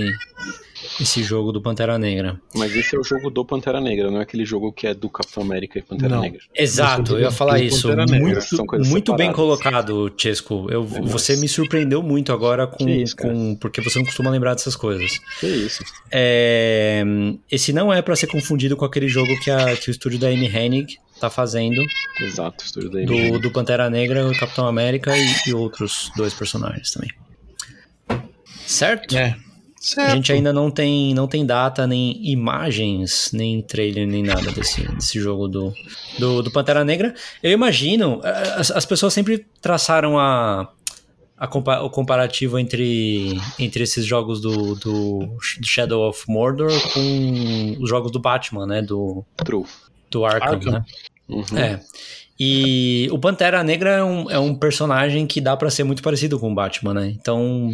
S3: esse jogo do Pantera Negra.
S5: Mas esse é o jogo do Pantera Negra, não é aquele jogo que é do Capitão América e Pantera
S4: Não.
S5: Negra.
S3: Exato, eu ia falar isso.
S4: Pantera Negra,
S3: Muito, muito bem colocado, Chesco. Eu,
S5: É,
S3: você
S5: mas-
S3: me surpreendeu muito agora com,
S5: isso,
S3: com. Porque você não costuma lembrar dessas coisas.
S5: Que isso?
S3: É, esse não é pra ser confundido com aquele jogo que, a- que o estúdio da Amy Hennig tá fazendo,
S5: Exato, estúdio da
S3: do,
S5: MGM.
S3: do Pantera Negra, o Capitão América e, e outros dois personagens também. Certo?
S4: É.
S3: A
S4: Certo.
S3: gente ainda não tem, não tem data, nem imagens, nem trailer, nem nada desse, desse jogo do, do, do Pantera Negra. Eu imagino, as, as pessoas sempre traçaram a, a compa- o comparativo entre, entre esses jogos do, do Shadow of Mordor com os jogos do Batman, né? Do,
S5: True.
S3: do Arkham,
S4: Arkham.
S3: né?
S5: Uhum.
S3: É. E o Pantera Negra é um, é um personagem que dá pra ser muito parecido com o Batman, né? Então,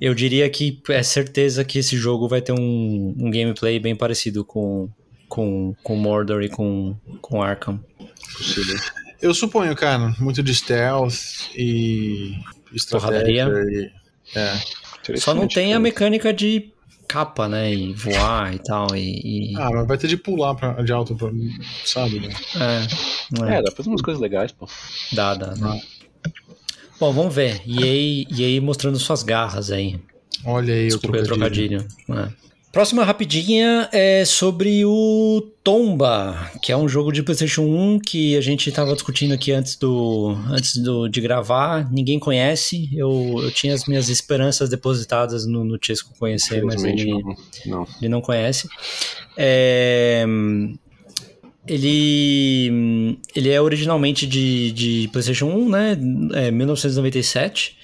S3: eu diria que é certeza que esse jogo vai ter um, um gameplay bem parecido com, com, com Mordor e com, com Arkham.
S5: Possível.
S4: Eu suponho, cara, muito de stealth e estratégia.
S3: Porradaria.
S4: E, é.
S3: Só não tem a mecânica de capa, né? E voar e tal. E, e-
S4: Ah, mas vai ter de pular pra, de alto, pra, sabe? Né?
S3: é, é,
S5: É, dá pra fazer umas coisas legais, pô.
S3: dá, dá, dá. Bom, vamos ver. E aí, e aí mostrando suas garras aí.
S4: Olha aí
S3: Desculpa
S4: o
S3: o
S4: trocadilho.
S3: trocadilho. É. Próxima rapidinha é sobre o Tomba, que é um jogo de PlayStation 1 que a gente estava discutindo aqui antes do antes do, de gravar. Ninguém conhece. Eu, eu tinha as minhas esperanças depositadas no, no Chesco conhecer, mas ele,
S5: não. não.
S3: ele não conhece. É, ele, ele é originalmente de, de PlayStation 1, né? É 1997.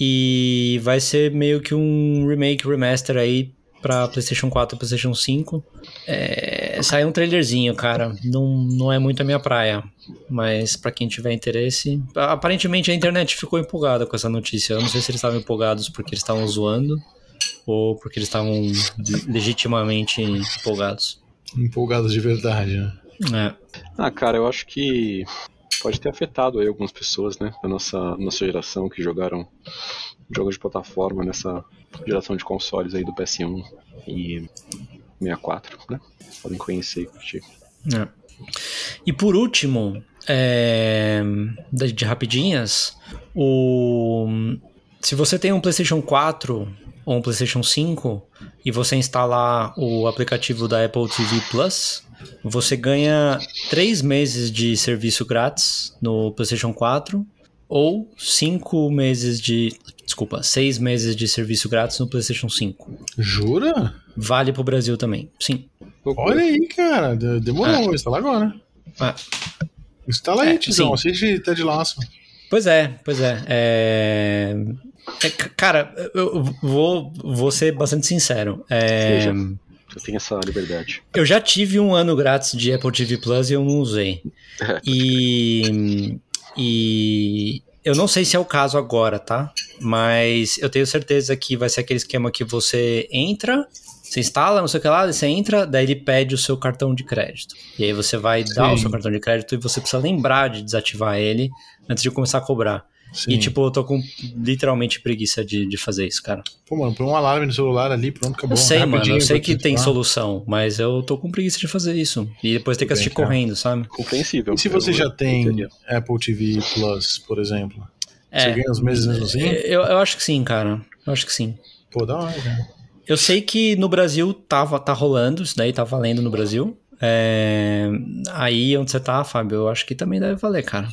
S3: E vai ser meio que um remake, remaster aí para PlayStation 4 e PlayStation 5. É, saiu um trailerzinho, cara. Não, não é muito a minha praia. Mas pra quem tiver interesse. Aparentemente a internet ficou empolgada com essa notícia. Eu não sei se eles estavam empolgados porque eles estavam zoando ou porque eles estavam legitimamente empolgados.
S4: Empolgados de verdade, né?
S3: É.
S5: Ah, cara, eu acho que pode ter afetado aí algumas pessoas, né, da nossa, nossa geração que jogaram jogos de plataforma nessa geração de consoles aí do PS1 e 64, né? Podem conhecer curtir.
S3: É. E por último, é, de rapidinhas, o, se você tem um PlayStation 4 ou um PlayStation 5 e você instalar o aplicativo da Apple TV Plus, você ganha 3 meses de serviço grátis no PlayStation 4 ou 5 meses de. Desculpa, 6 meses de serviço grátis no PlayStation 5.
S4: Jura?
S3: Vale pro Brasil também, sim.
S4: Olha aí, cara. Demorou, é. vou instalar agora. É. Instala aí, é, Tizão. Assiste Ted Laço.
S3: Pois é, pois é. é... é cara, eu vou, vou ser bastante sincero. É...
S5: Seja. Eu tenho essa liberdade.
S3: Eu já tive um ano grátis de Apple TV Plus e eu não usei. e, e eu não sei se é o caso agora, tá? Mas eu tenho certeza que vai ser aquele esquema que você entra, você instala, não sei o que lá, você entra, daí ele pede o seu cartão de crédito. E aí você vai Sim. dar o seu cartão de crédito e você precisa lembrar de desativar ele antes de começar a cobrar. Sim. E, tipo, eu tô com literalmente preguiça de, de fazer isso, cara.
S4: Pô, mano, põe um alarme no celular ali, pronto, acabou.
S3: Eu sei, mano, eu sei que tem solução, mas eu tô com preguiça de fazer isso. E depois ter que assistir bem, correndo, sabe?
S5: Compreensível.
S4: E se você já tem Apple TV Plus, por exemplo? É, você ganha os meses mesmo assim?
S3: Eu, eu acho que sim, cara. Eu acho que sim.
S4: Pô, da hora, cara.
S3: Eu sei que no Brasil tava, tá rolando, isso daí tá valendo no Brasil. É... Aí onde você tá, Fábio, eu acho que também deve valer, cara.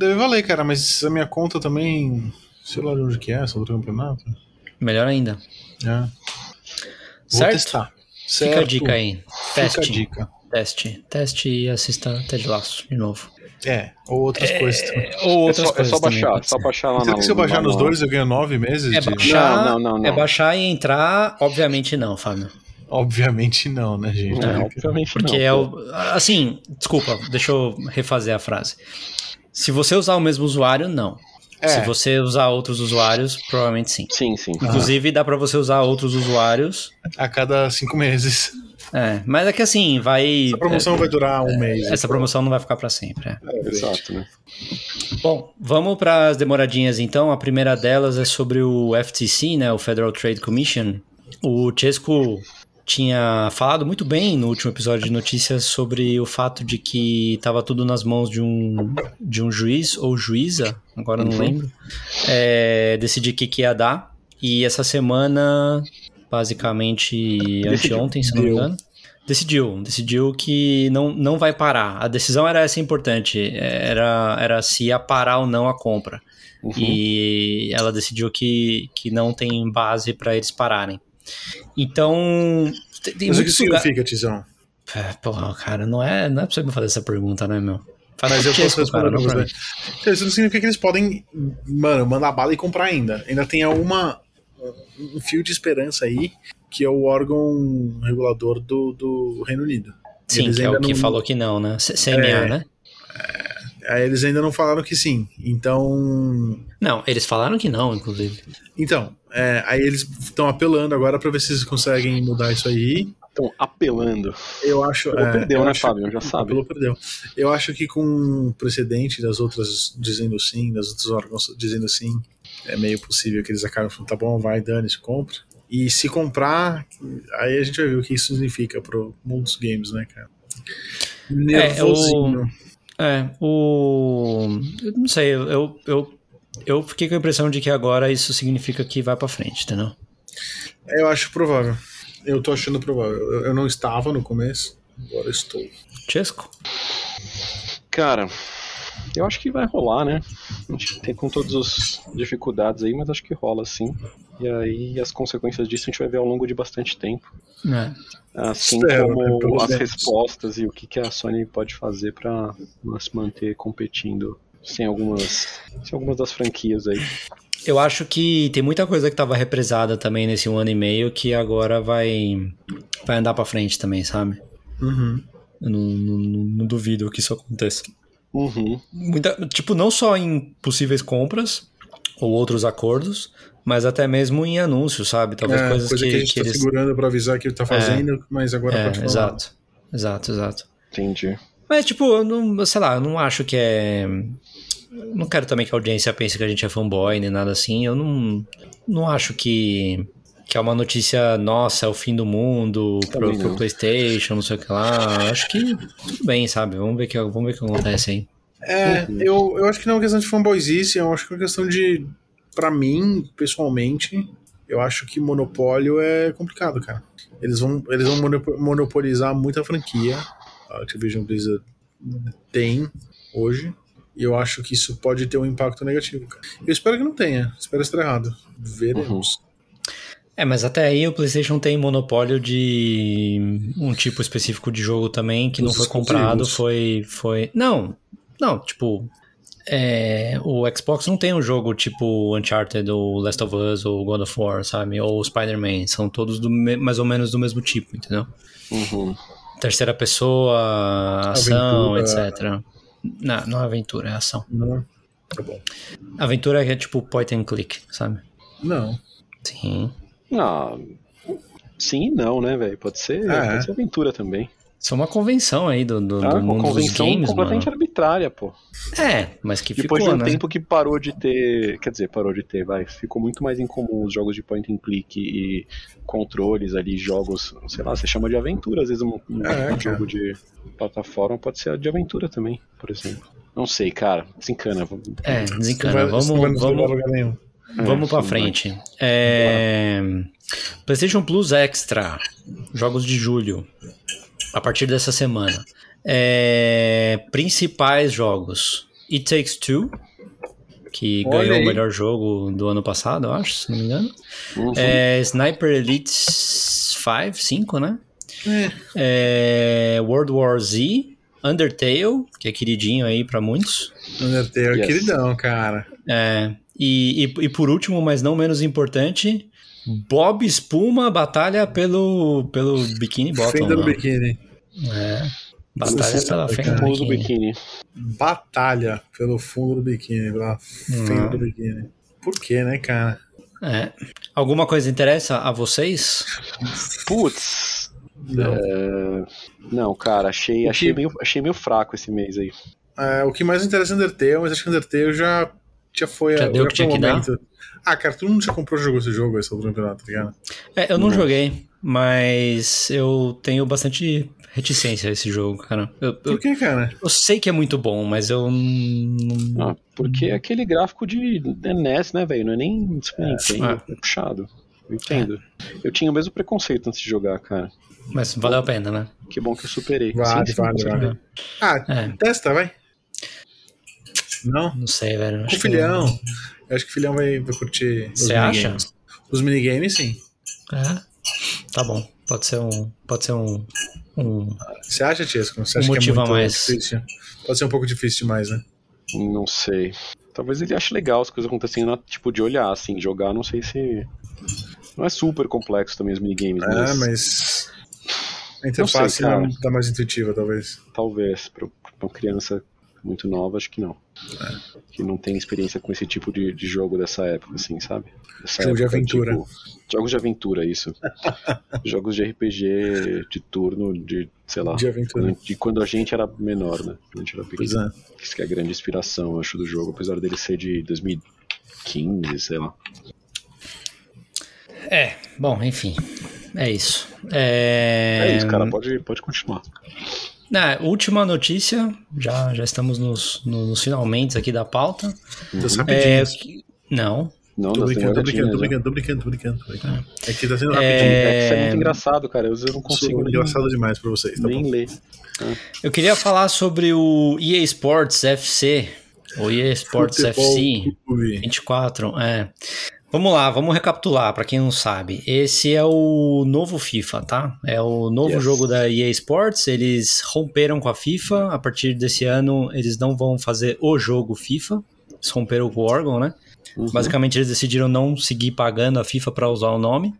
S4: Deve valer, cara, mas a minha conta também. Sei lá de onde que é, essa do campeonato.
S3: Melhor ainda.
S4: É. Vou
S3: certo?
S4: testar.
S3: Certo. Fica a dica aí. Teste.
S4: Fica a dica.
S3: Teste. Teste e assista Ted Laço de novo.
S4: É, ou outras
S3: é,
S4: coisas também.
S3: Ou outras
S5: é só,
S3: coisas
S5: é só baixar,
S3: também.
S5: só baixar lá
S4: Será que se eu baixar nos dois eu ganho nove meses?
S3: É
S4: de...
S3: baixar,
S5: Não, não, não, não.
S3: É baixar e entrar, obviamente não, Fábio.
S4: Obviamente não, né, gente?
S5: Não, obviamente
S3: Porque
S5: não,
S3: é o. Assim, desculpa, deixa eu refazer a frase. Se você usar o mesmo usuário, não.
S4: É.
S3: Se você usar outros usuários, provavelmente sim.
S5: Sim, sim.
S3: Inclusive, dá pra você usar outros usuários.
S4: A cada cinco meses.
S3: É, mas é que assim, vai.
S4: Essa promoção
S3: é,
S4: vai durar um mês.
S3: Essa promoção não vai ficar pra sempre. É.
S5: É, exato, né?
S3: Bom, vamos para as demoradinhas então. A primeira delas é sobre o FTC, né, o Federal Trade Commission. O Chesco tinha falado muito bem no último episódio de notícias sobre o fato de que estava tudo nas mãos de um, de um juiz ou juíza, agora não
S5: Uhum.
S3: lembro, é, decidir o que, que ia dar. E essa semana, basicamente anteontem, se não me engano, decidiu. Decidiu que não, não vai parar. A decisão era essa importante, era, era se ia parar ou não a compra.
S5: Uhum.
S3: E ela decidiu que, que não tem base para eles pararem. Então, tem,
S4: Mas o que significa, Tizão?
S3: É, Porra, cara, não é, não é pra você me fazer essa pergunta, né, meu? Faz
S4: Mas eu posso
S3: cara,
S4: responder pra você. Então, Isso não significa que eles podem, mano, mandar bala e comprar ainda. Ainda tem uma, um fio de esperança aí, que é o órgão regulador do, do Reino Unido.
S3: Sim,
S4: Eles
S3: que é o que
S4: não-
S3: falou que não, né? CMA,
S4: É.
S3: né?
S4: Aí eles ainda não falaram que sim. Então.
S3: Não, eles falaram que não, inclusive.
S4: Então, é, aí eles estão apelando agora pra ver se eles conseguem mudar isso aí.
S5: Estão apelando.
S4: Eu acho.
S5: Apelou,
S4: é,
S5: perdeu,
S4: eu
S5: né,
S4: acho-
S5: Fábio? Já sabe.
S4: Apelou, perdeu. Eu acho que com o precedente das outras dizendo sim, das outros órgãos dizendo sim, é meio possível que eles acabem falando, tá bom, vai, dane-se, compra. E se comprar, aí a gente vai ver o que isso significa pro mundo dos games, né, cara? Nervosinho.
S3: É, o. Eu não sei, eu, eu, eu, eu fiquei com a impressão de que agora isso significa que vai pra frente, entendeu?
S4: Eu acho provável. Eu tô achando provável. Eu, eu não estava no começo, agora estou.
S3: Chesco?
S5: Cara, eu acho que vai rolar, né? A gente tem com todas as dificuldades aí, mas acho que rola sim. E aí as consequências disso a gente vai ver ao longo de bastante tempo.
S3: É.
S5: Assim
S4: Espero, né,
S5: como as
S4: menos.
S5: respostas e o que, que a Sony pode fazer pra se manter competindo sem algumas, sem algumas das franquias aí.
S3: Eu acho que tem muita coisa que tava represada também nesse um ano e meio que agora vai, vai andar pra frente também, sabe?
S4: Uhum.
S3: Eu não, não, não- não duvido que isso aconteça.
S5: Uhum.
S3: Muita- tipo, não só em possíveis compras ou outros acordos, mas até mesmo em anúncios, sabe? Talvez
S4: É,
S3: coisas
S4: coisa que,
S3: que,
S4: a gente
S3: que
S4: tá
S3: eles.
S4: segurando pra avisar que tá fazendo, mas agora
S3: É,
S4: pode falar.
S3: exato. Exato, exato.
S5: Entendi.
S3: Mas, tipo, eu não, sei lá, eu não acho que é. Não quero também que a audiência pense que a gente é fanboy nem nada assim. Eu não, não acho que, que é uma notícia, nossa, é o fim do mundo pro,
S5: Também
S3: pro
S5: não.
S3: PlayStation, não sei o que lá. Acho que tudo bem, sabe? Vamos ver o que, vamos ver o que acontece aí.
S4: É, eu, eu acho que não é uma questão de fanboyzice, eu acho que é uma questão de. Pra mim, pessoalmente, eu acho que monopólio é complicado, cara. Eles vão, eles vão monopo- monopolizar muita franquia. A Activision Blizzard tem hoje. E eu acho que isso pode ter um impacto negativo, cara. Eu espero que não tenha. Espero estar errado. Veremos.
S3: É, mas até aí o PlayStation tem monopólio de um tipo específico de jogo também que não
S4: Os
S3: foi comprado, foi foi não, não, tipo é, o Xbox não tem um jogo tipo Uncharted ou Last of Us ou God of War, sabe? Ou Spider-Man, são todos do mais ou menos do mesmo tipo, entendeu?
S5: Uhum.
S3: Terceira pessoa, ação,
S4: Aventura.
S3: etc. Não, não é aventura, é ação.
S4: Não. Tá bom.
S3: Aventura é tipo point and click, sabe?
S4: Não.
S3: Sim.
S5: Ah, sim e não, né, velho? Pode ser,
S4: É.
S5: pode ser aventura também.
S3: Isso é uma convenção aí do, do,
S5: Ah,
S3: do
S5: uma
S3: mundo dos
S5: convenção
S3: games,
S5: completamente
S3: mano.
S5: arbitrária, pô.
S3: É, mas que
S5: Depois
S3: ficou,
S5: de um
S3: né?
S5: tempo que parou de ter. Quer dizer, parou de ter, vai. Ficou muito mais incomum os jogos de point and click e controles ali, jogos, sei lá, você chama de aventura. Às vezes um, um
S4: É, cara.
S5: jogo de plataforma pode ser de aventura também, por exemplo. Não sei, cara. Desencana. vamos-
S3: É, desencana.
S4: não
S3: Vamos,
S4: não
S3: vamos. Vamos pra
S5: sim,
S3: frente. É, PlayStation Plus Extra. Jogos de julho. A partir dessa semana. É, principais jogos. It Takes Two. Que
S4: Olha
S3: ganhou
S4: aí.
S3: o melhor jogo do ano passado, eu acho, se não me engano.
S5: Uhum.
S3: É, Sniper Elite 5, 5, né? É, World War Z. Undertale, que é queridinho aí pra muitos.
S4: Undertale é
S5: Yes.
S4: queridão, cara.
S3: É, e, e, e por último, mas não menos importante, Bob Espuma batalha pelo, pelo Bikini Bottom.
S4: Fenda do biquíni.
S3: É, batalha
S4: Você
S3: pela fenda do biquíni.
S5: biquíni.
S4: Batalha pelo fundo do biquíni, pela fenda
S3: Uhum.
S4: do biquíni. Por quê, né, cara?
S3: É. Alguma coisa interessa a vocês?
S5: Putz.
S4: Não.
S5: é, Não, cara, achei, achei,
S4: que-
S5: meio, achei meio fraco esse mês aí.
S4: É, o que mais interessa é Undertale, mas acho que Undertale já, já foi
S3: Já deu o que tinha que dar?
S4: momento. Ah, cara, todo mundo já comprou e jogou esse jogo, esse outro campeonato, tá ligado?
S3: É, eu não joguei, mas eu tenho bastante reticência a esse jogo, cara. Eu, eu,
S4: Por que, cara?
S3: eu sei que é muito bom, mas eu não.
S5: Ah, porque é aquele gráfico de NES, né, velho? Não é nem Super Nintendo,
S3: É.
S5: é puxado. Eu entendo. Eu tinha o mesmo preconceito antes de jogar, cara.
S3: Mas valeu a pena, né?
S5: Que bom que eu superei.
S4: Vale,
S5: Sim, sim,
S4: vale, vale. Ah,
S3: É.
S4: testa, vai. Não?
S3: Não sei, velho. Acho
S4: o
S3: que-
S4: filhão. Eu acho que o filhão vai, vai curtir os
S3: Você acha?
S4: Os minigames, sim.
S3: É. Tá bom. Pode ser um. Pode ser um. um
S4: Você acha, Tiesco? Você
S3: Um
S4: acha que é muito
S3: mais.
S4: difícil? Pode ser um pouco difícil demais, né?
S5: Não sei. Talvez ele ache legal as coisas acontecendo, tipo, de olhar, assim, jogar, não sei se. Não é super complexo também os minigames,
S4: É,
S5: mas,
S4: mas. A
S5: Não
S4: interface
S5: sei, cara.
S4: não tá mais intuitiva, talvez.
S5: talvez, pra uma criança muito nova, acho que não.
S4: É.
S5: Que não tem experiência com esse tipo de, de jogo dessa época, assim, sabe? Dessa
S4: Jogo de
S5: época,
S4: aventura.
S5: tipo, jogos de aventura, isso. jogos de RPG, de turno, de, sei lá.
S4: De aventura.
S5: quando- De quando a gente era menor, né? Quando a gente era
S4: Pois
S5: pequeno.
S4: é.
S5: Isso que é a grande inspiração, eu acho, do jogo, apesar dele ser de 2015, sei lá.
S3: É, bom, enfim. É isso. É,
S5: É, isso, cara, pode, pode continuar.
S3: Na última notícia, já, já estamos nos, no- nos finalmente aqui da pauta.
S4: Das
S3: É,
S4: rapidinhas.
S3: que- não.
S5: Não,
S4: Tô brincando, tô brincando, tô brincando, tô brincando, tô brincando, tô brincando.
S3: né?
S4: É que tá sendo
S3: É,
S4: rapidinho.
S5: É, isso é muito engraçado, cara. Eu, não consigo
S4: Sou
S5: nem,
S4: engraçado demais pra vocês, tá
S5: nem
S4: bom?
S5: ler.
S3: Eu queria falar sobre o EA Sports FC. O EA Sports
S4: Futebol
S3: FC.
S4: Clube.
S3: 24, é. Vamos lá, vamos recapitular para quem não sabe. Esse é o novo FIFA, tá? É o novo
S5: Yes.
S3: jogo da EA Sports. Eles romperam com a FIFA. A partir desse ano, eles não vão fazer o jogo FIFA. Eles romperam com o órgão, né?
S5: Uhum.
S3: Basicamente, eles decidiram não seguir pagando a FIFA para usar o nome.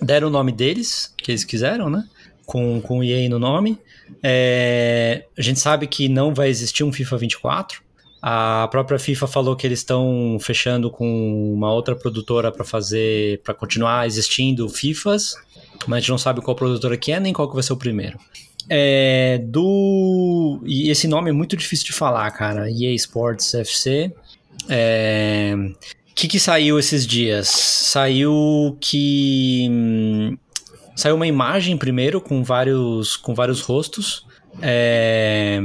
S3: Deram o nome deles, que eles quiseram, né? com, com EA no nome. É, a gente sabe que não vai existir um FIFA 24. A própria FIFA falou que eles estão fechando com uma outra produtora para fazer, para continuar existindo FIFAs, mas a gente não sabe qual produtora que é nem qual que vai ser o primeiro. É, do e esse nome é muito difícil de falar, cara. EA Sports FC. É, o que, que saiu esses dias? Saiu que saiu uma imagem primeiro com vários com vários rostos é,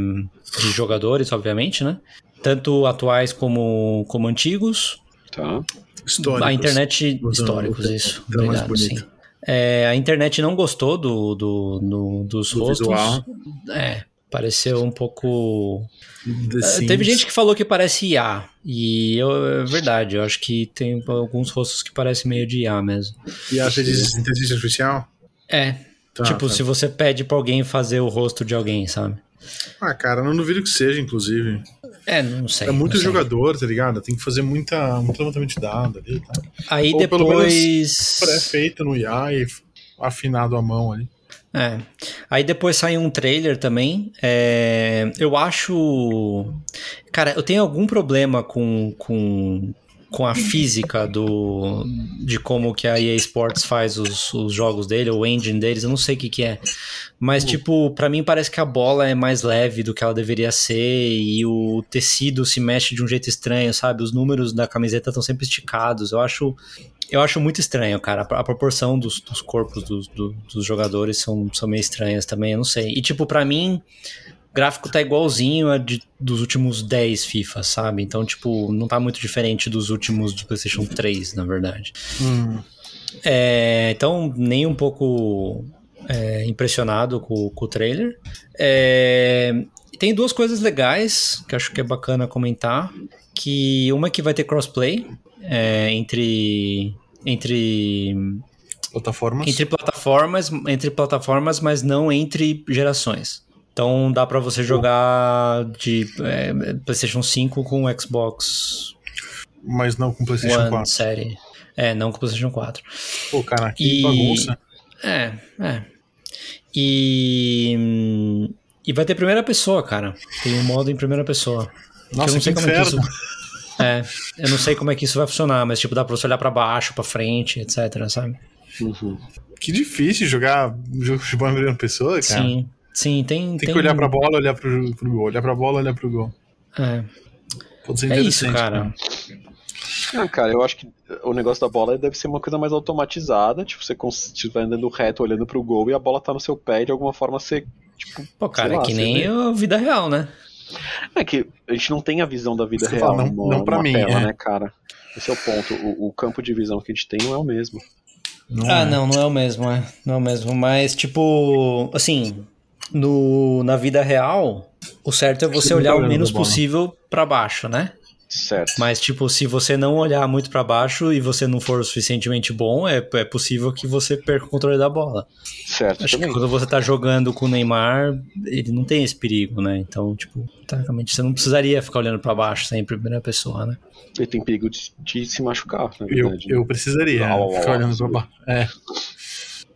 S3: de jogadores, obviamente, né? Tanto atuais como, como antigos.
S5: Tá.
S4: Históricos.
S3: A internet
S4: Usando
S3: históricos,
S4: o
S3: isso.
S4: mais
S3: Obrigado, sim. É, a internet não gostou do, do, do- dos
S4: Do
S3: rostos.
S4: visual.
S3: É, pareceu um pouco.
S4: Sims.
S3: Teve gente que falou que parece IA. E eu, é verdade, eu acho que tem alguns rostos que parecem meio de IA mesmo.
S4: E acha de inteligência artificial?
S3: É.
S4: Tá,
S3: tipo,
S4: tá.
S3: se você pede pra alguém fazer o rosto de alguém, sabe?
S4: Ah, cara, não duvido que seja, inclusive.
S3: É, não sei.
S4: É muito
S3: sei.
S4: jogador, tá ligado? Tem que fazer muita, muito levantamento de dados ali, tá?
S3: Aí
S4: Ou
S3: depois.
S4: Pré-feito no IA e afinado à mão ali.
S3: É. Aí depois saiu um trailer também. É, eu acho. Cara, eu tenho algum problema com, com, com a física do de como que a EA Sports faz os, os jogos dele, o engine deles, eu não sei o que, que é. Mas, tipo, pra mim parece que a bola é mais leve do que ela deveria ser e o tecido se mexe de um jeito estranho, sabe? Os números da camiseta estão sempre esticados. Eu acho. Eu acho muito estranho, cara. A proporção dos, dos corpos dos, do- dos jogadores são, são meio estranhas também, eu não sei. E, tipo, pra mim, gráfico tá igualzinho a de, dos últimos 10 FIFA, sabe? Então, tipo, não tá muito diferente dos últimos do PlayStation 3, na verdade.
S4: Hum,
S3: É, então, nem um pouco é, impressionado com, com o trailer. É, tem duas coisas legais que acho que é bacana comentar. Que uma que vai ter crossplay é, entre entre
S4: plataformas.
S3: entre plataformas, entre plataformas, mas não entre gerações. Então dá pra você jogar de é, PlayStation 5 com Xbox
S4: Mas não com PlayStation
S3: One
S4: 4.
S3: série. É, não com PlayStation 4.
S4: Pô, cara, que
S3: E-
S4: bagunça.
S3: É, é. E e vai ter primeira pessoa, cara. Tem um modo em primeira pessoa.
S4: Nossa,
S3: eu não
S4: que
S3: sei como é que isso.
S4: inferno.
S3: É, eu não sei como é que isso vai funcionar, mas tipo dá pra você olhar pra baixo, pra frente, etc, sabe?
S5: Uhum.
S4: Que difícil jogar jogo de futebol em primeira pessoa, cara.
S3: Sim. Sim, tem
S4: Tem, que olhar pra bola, olhar pro, pro gol. Olhar pra bola, olhar pro gol.
S3: É,
S4: Pode ser
S3: é isso, cara.
S5: Ah, cara, eu acho que o negócio da bola deve ser uma coisa mais automatizada. Tipo, você estiver andando reto, olhando pro gol e a bola tá no seu pé e de alguma forma você. Tipo,
S3: Pô, cara,
S5: sei lá,
S3: é que nem
S5: vê.
S3: a vida real, né?
S5: É que a gente não tem a visão da vida real
S4: falo, não-
S5: numa,
S4: não pra mim,
S5: tela,
S4: é.
S5: né, cara? Esse é o ponto. O, o campo de visão que a gente tem não é o mesmo.
S4: Não
S3: ah,
S4: é.
S3: não, não é o mesmo, é. Não é o mesmo. Mas, tipo, assim, no, na vida real, o certo é você olhar o menos possível pra baixo, né?
S5: Certo.
S3: Mas, tipo, se você não olhar muito pra baixo e você não for o suficientemente bom, é, é possível que você perca o controle da bola.
S5: Certo,
S3: Acho que
S5: também.
S3: quando você tá jogando com o Neymar, ele não tem esse perigo, né? Então, tipo, tecnicamente você não precisaria ficar olhando pra baixo sempre em primeira pessoa, né?
S5: Ele tem perigo de, de se machucar, na
S4: Eu,
S5: verdade. né?
S4: eu precisaria
S5: au,
S4: ficar olhando pra baixo. É,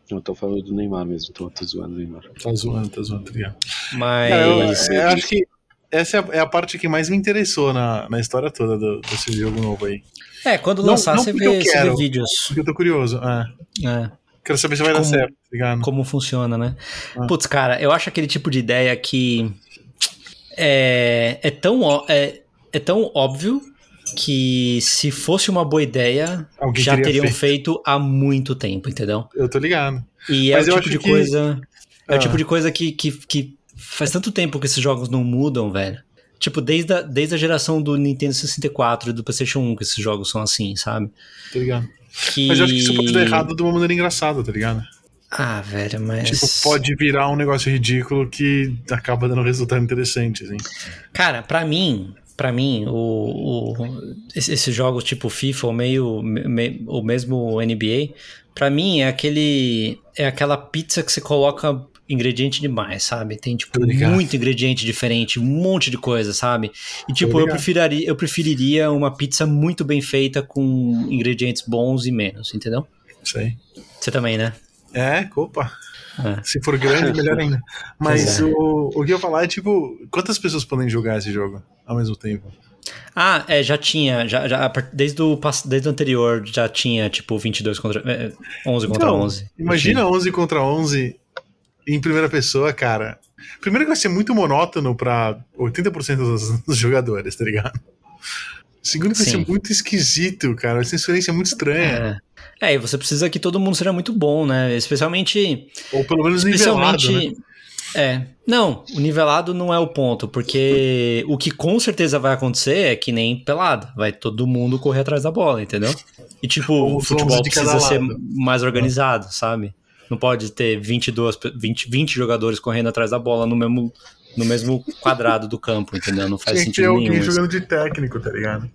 S5: Eu tô falando do Neymar mesmo, tô, tô zoando o Neymar.
S4: tá zoando, tá zoando, tá ligado?
S3: Mas.
S4: Cara, eu,
S5: Mas-
S4: eu acho que essa é a, é a parte que mais me interessou na, na história toda do, desse jogo novo aí.
S3: É, quando
S4: Não-
S3: lançar,
S4: não
S3: você, vê, você vê
S4: quero.
S3: vídeos.
S4: Porque eu tô curioso. É.
S3: É.
S4: Quero saber se vai dar
S3: Como-
S4: certo, tá ligado?
S3: como funciona, né?
S4: Ah.
S3: Putz, cara, eu acho aquele tipo de ideia que é, é, tão, é, é tão óbvio que se fosse uma boa ideia,
S4: Alguém
S3: já
S4: teria
S3: teriam
S4: feito.
S3: feito. há muito tempo, entendeu?
S4: Eu tô ligado.
S3: E é
S4: Mas
S3: o
S4: eu
S3: tipo de
S4: que-
S3: coisa. É
S4: Ah.
S3: o tipo de coisa que, que, que faz tanto tempo que esses jogos não mudam, velho. Tipo, desde a, desde a geração do Nintendo 64 e do PlayStation 1 que esses jogos são assim, sabe?
S4: Tô ligado.
S3: Que...
S4: Mas eu acho que isso pode dar errado de uma maneira engraçada, tá ligado?
S3: Ah, velho, mas.
S4: Tipo, pode virar um negócio ridículo que acaba dando resultado interessante, assim.
S3: Cara, pra mim, para mim, o, o- esse- esses jogos tipo FIFA ou meio me- o mesmo NBA, pra mim é aquele é aquela pizza que você coloca ingrediente demais, sabe? Tem tipo
S4: Tô ligado.
S3: muito ingrediente diferente, um monte de coisa, sabe? E tipo, eu
S4: ligado.
S3: preferiria, eu preferiria uma pizza muito bem feita com ingredientes bons e menos, entendeu?
S4: Isso aí.
S3: Você também, né?
S4: É, opa.
S3: É.
S4: Se for grande, melhor ainda. Mas
S3: é.
S4: o, o que eu ia falar é, tipo, quantas pessoas podem jogar esse jogo ao mesmo tempo?
S3: Ah, é, já tinha, já, já, desde, o, pass- desde o anterior já tinha, tipo, 22 contra... é, 11 contra
S4: Então,
S3: 11.
S4: Imagina 11 contra 11 em primeira pessoa, cara. Primeiro que vai ser muito monótono pra 80% dos, dos jogadores, tá ligado? Segundo que vai ser muito esquisito, cara. Vai ser uma experiência muito estranha.
S3: É. é, e você precisa que todo mundo seja muito bom, né? Especialmente...
S4: Ou pelo menos nivelado,
S3: Especialmente...
S4: né?
S3: É, não, o nivelado não é o ponto, porque o que com certeza vai acontecer é que nem pelada, vai todo mundo correr atrás da bola, entendeu? E tipo, o futebol
S4: 11 de cada
S3: precisa ser mais organizado, sabe? Não pode ter 22, pe- 20, 20 jogadores correndo atrás da bola no mesmo, no mesmo quadrado do campo, entendeu? Não faz
S4: Tinha que ter
S3: sentido
S4: alguém
S3: nenhum. isso.
S4: jogando de técnico, tá ligado?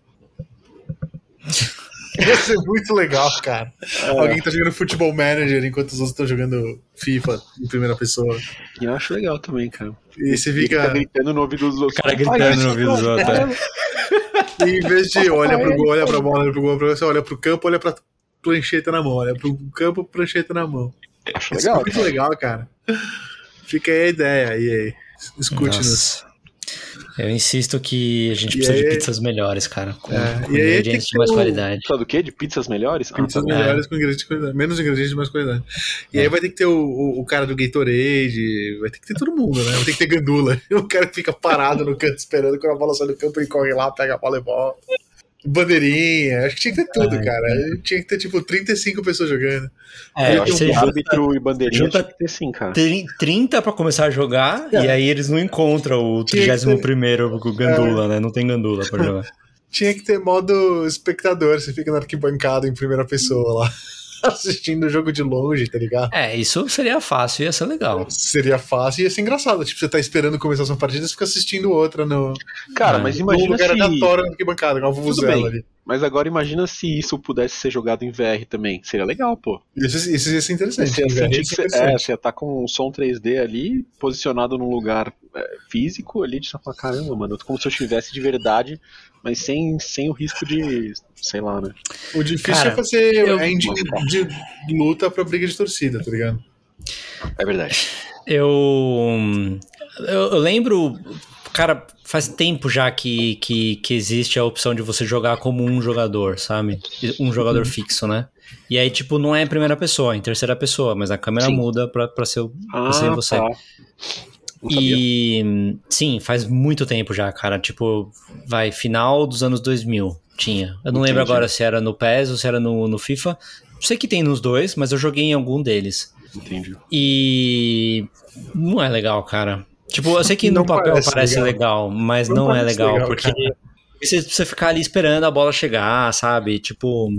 S4: Ia ser muito legal, cara. Alguém que tá jogando futebol manager enquanto os outros estão jogando FIFA em primeira pessoa.
S5: E eu acho legal também, cara.
S4: E você
S5: Ele tá
S4: fica.
S5: gritando no ouvido dos outros.
S3: O cara gritando no ouvido dos outros. é.
S4: E em vez de olha pro gol, olha pra bola, olha pro gol, olha pro gol, você olha pro campo, olha pra plancheta na mão, olha pro campo, plancheta na mão.
S5: Acho
S4: Isso é
S5: legal.
S4: muito legal, cara. Fica aí a ideia, e aí? Escute-nos.
S3: Eu insisto que a gente
S4: E
S3: precisa de
S4: aí-
S3: pizzas melhores, cara. Com,
S4: É,
S3: com
S4: e
S3: ingredientes de mais
S4: o-
S3: qualidade.
S5: Sabe do quê? De pizzas melhores? Ah,
S4: Pizzas
S5: tá.
S4: melhores com ingredientes de qualidade. Menos ingredientes de mais qualidade. E aí vai ter que ter o, o, o cara do Gatorade, vai ter que ter todo mundo, né? Vai ter que ter gandula. O cara que fica parado no canto esperando quando a bola sai do campo, ele corre lá, pega a bola e volta. Bandeirinha, acho que tinha que ter tudo,
S3: Ai,
S4: cara. Tinha que ter, tipo, 35 pessoas jogando.
S3: É,
S5: eu acho
S3: você
S5: que
S3: junta
S5: árbitro e bandeirinha tinha que ter sim, cara.
S3: Tri- 30 pra começar a jogar,
S4: É.
S3: e aí eles não encontram o
S4: Tinha que
S3: 31 com o Gandula, né? Não tem Gandula pra jogar.
S4: Tinha que ter modo espectador, você fica na arquibancada em primeira pessoa lá, assistindo o jogo de longe, tá ligado?
S3: É, isso seria fácil, ia ser legal.
S4: Seria fácil e ia ser engraçado. Tipo, você tá esperando começar sua partida e fica assistindo outra no,
S5: Cara, mas
S4: no
S5: imagina
S4: lugar
S5: se...
S4: aleatório na arquibancada, com uma
S5: Tudo
S4: vuvuzela
S5: bem.
S4: ali.
S5: Mas agora imagina se isso pudesse ser jogado em VR também. Seria legal, pô.
S4: Isso, isso ia ser interessante.
S5: Você ia sentir que você, é,
S4: interessante.
S5: você ia tá com um som 3D ali, posicionado num lugar é, físico ali, de você falar, caramba, mano, como se eu estivesse de verdade, mas sem, sem o risco de, sei lá, né?
S4: O difícil
S3: Cara,
S4: é fazer
S3: eu-
S4: a engine de luta pra briga de torcida, tá ligado?
S5: É verdade.
S3: Eu, eu, eu lembro, cara, faz tempo já que, que, que existe a opção de você jogar como um jogador, sabe? Um jogador fixo, né? E aí, tipo, não é em primeira pessoa, é em terceira pessoa, mas a câmera
S5: Sim.
S3: muda pra, pra ser,
S5: Ah,
S3: pra ser você.
S5: tá.
S3: E sim, faz muito tempo já, cara. Tipo, vai, final dos anos 2000 tinha. Eu não lembro
S5: Entendi.
S3: agora se era no PES ou se era no, no FIFA. Sei que tem nos dois, mas eu joguei em algum deles.
S5: Entendi.
S3: E não é legal, cara. Tipo, eu sei que no
S4: Não
S3: papel
S4: parece
S3: parece,
S4: legal.
S3: legal. mas
S4: Não
S3: não, é legal,
S4: legal,
S3: porque
S4: cara.
S3: você precisa ficar ali esperando a bola chegar, sabe? Tipo,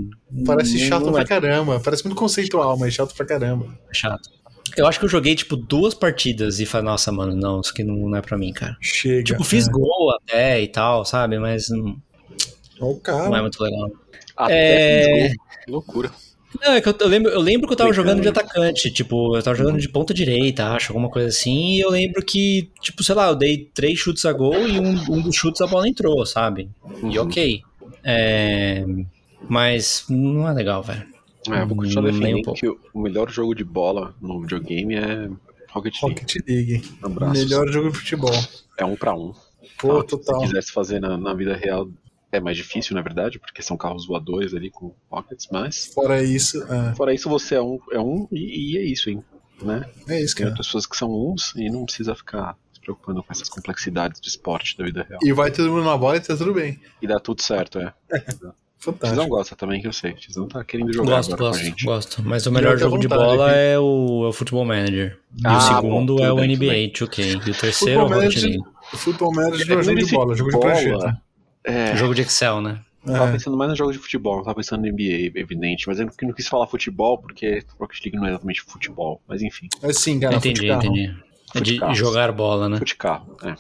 S4: Parece chato
S3: não
S4: pra
S3: é
S4: caramba. Parece muito conceitual, mas chato pra caramba.
S3: chato. Eu acho que eu joguei, tipo, duas partidas e falei, nossa, mano, não, isso aqui não, não é pra mim, cara.
S4: Chega.
S3: Tipo, fiz
S4: é.
S3: gol até e tal, sabe? Mas não,
S4: Ó o
S3: não é
S4: cara.
S3: muito legal.
S5: Até
S3: É.
S5: fiz gol. Loucura.
S3: Não, é que eu, eu lembro, eu lembro que eu tava
S5: Legal.
S3: jogando de atacante, tipo, eu tava jogando de ponta direita, acho, alguma coisa assim, e eu lembro que, tipo, sei lá, eu dei três chutes a gol e um, um dos chutes a bola entrou, sabe? E
S5: Uhum.
S3: ok. É, mas não é legal, velho.
S5: É, eu vou continuar
S3: Nem
S5: defendendo que o- melhor jogo de bola no videogame é Rocket League.
S4: Rocket League.
S5: Abraços.
S4: Melhor jogo de futebol.
S5: É um pra um.
S4: Pô,
S5: Ah,
S4: total.
S5: Se quisesse fazer na, na vida real, é mais difícil, na verdade, porque são carros voadores ali com rockets, mas
S4: Fora isso, é,
S5: fora isso você é um, é um e, e é isso, hein? Né?
S4: é isso,
S5: Tem
S4: cara.
S5: outras pessoas que são uns e não precisa ficar se preocupando com essas complexidades do esporte da vida real.
S4: E vai todo mundo na bola e tá tudo bem.
S5: E dá tudo certo, é. Tizão
S4: Fantástico.
S5: gosta também, que eu sei. Tizão tá querendo jogar
S3: Gosto,
S5: agora com a
S3: gosto,
S5: gente.
S3: gosto. Mas o melhor
S4: à
S3: jogo de bola
S4: aqui.
S3: é o, é o Futebol Manager. E
S5: Ah,
S3: o segundo
S5: bom,
S3: é o
S5: bem,
S3: NBA
S5: bem.
S3: 2K. E o terceiro é o Rocket
S4: Manager,
S3: League.
S4: Futebol Manager
S5: É,
S4: não é jogo de bola, jogo de
S5: bola,
S4: prancheta.
S5: É,
S3: Jogo de Excel, né?
S5: eu tava
S4: É.
S5: pensando mais no jogo de futebol, não tava pensando no NBA, evidente, mas eu não não quis falar futebol porque Rocket League não é exatamente futebol, mas enfim,
S4: É sim, cara.
S3: entendi, entendi. É de jogar bola, né?
S5: fute carro, é.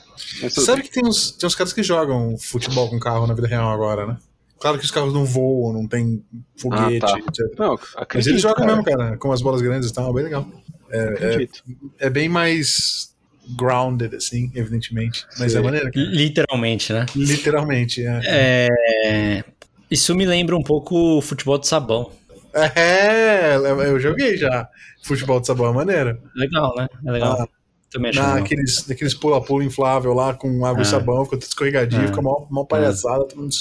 S4: Sabe
S5: bem.
S4: que tem uns, tem uns caras que jogam futebol com carro na vida real agora, né? Claro que os carros não voam, não tem foguete,
S5: Ah, tá.
S4: etc.
S5: Não,
S4: Mas
S5: acredito,
S4: eles jogam
S5: cara,
S4: mesmo, cara, com as bolas grandes e tal, bem legal.
S5: acredito.
S4: É bem mais grounded, assim, evidentemente. Mas
S5: Sim.
S4: é maneiro, cara.
S3: Literalmente, né?
S4: Literalmente, é.
S3: É, Isso me lembra um pouco o futebol de sabão.
S4: É, eu joguei já. Futebol de sabão é maneiro.
S3: Legal, né? É legal.
S4: Ah,
S3: Também acho legal.
S4: Naqueles, naqueles pula-pula inflável lá com água
S3: Ah.
S4: e sabão, fica tudo escorregadinho,
S3: Ah.
S4: fica mó, mó palhaçada, todo mundo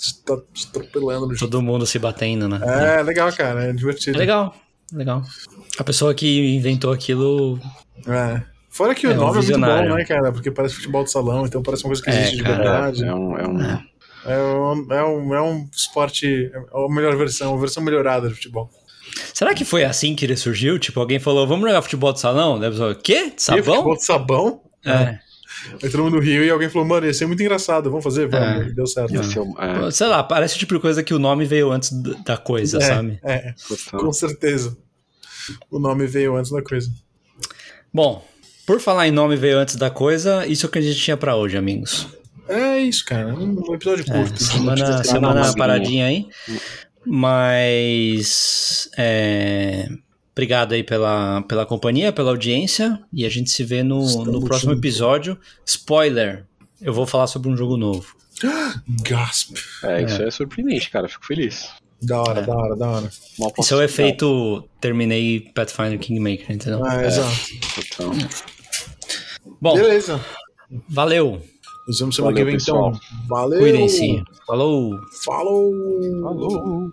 S3: É.
S4: tá atropelando no.
S3: Todo mundo se batendo, né?
S4: É, legal, cara, é
S3: É
S4: divertido.
S3: legal, legal. A pessoa que inventou aquilo.
S4: É. Fora que o
S3: É um
S4: nome é muito bom, né, cara? Porque parece futebol de salão, então parece uma coisa que
S3: É,
S4: existe de
S3: cara,
S4: verdade.
S5: É um, é um,
S4: É um, é, um, é um esporte, é a melhor versão, a versão melhorada de futebol.
S3: Será que foi assim que ele surgiu? Tipo, alguém falou, vamos jogar futebol de salão? Daí a pessoa, quê? De
S4: E
S3: sabão?
S4: futebol de sabão?
S3: É.
S4: Aí todo mundo riu e alguém falou, mano, ia ser muito engraçado, vamos fazer? Vamos,
S3: É.
S4: e deu certo.
S5: é,
S3: Sei lá, parece o tipo de coisa que o nome veio antes da coisa,
S4: É,
S3: sabe?
S4: É, com certeza. O nome veio antes da coisa.
S3: Bom, por falar em nome veio antes da coisa, isso é o que a gente tinha pra hoje, amigos.
S4: É isso, cara. Um episódio
S3: É,
S4: curto.
S3: semana semana paradinha aí. Mas. é, obrigado aí pela, pela companhia, pela audiência. E a gente se vê no, no próximo
S4: juntos.
S3: episódio. Spoiler: eu vou falar sobre um jogo novo.
S4: Gasp.
S5: É, isso é. surpreendente, cara. Fico feliz.
S4: Da hora, da hora, da hora.
S3: Isso é o efeito terminei Pathfinder Kingmaker, entendeu?
S4: É, exato.
S5: Total.
S3: Bom,
S4: Beleza.
S3: valeu.
S4: Nos vemos semana que vem, então.
S5: pessoal.
S4: Valeu.
S3: Cuidem-se. Falou.
S4: Falou.
S5: Falou.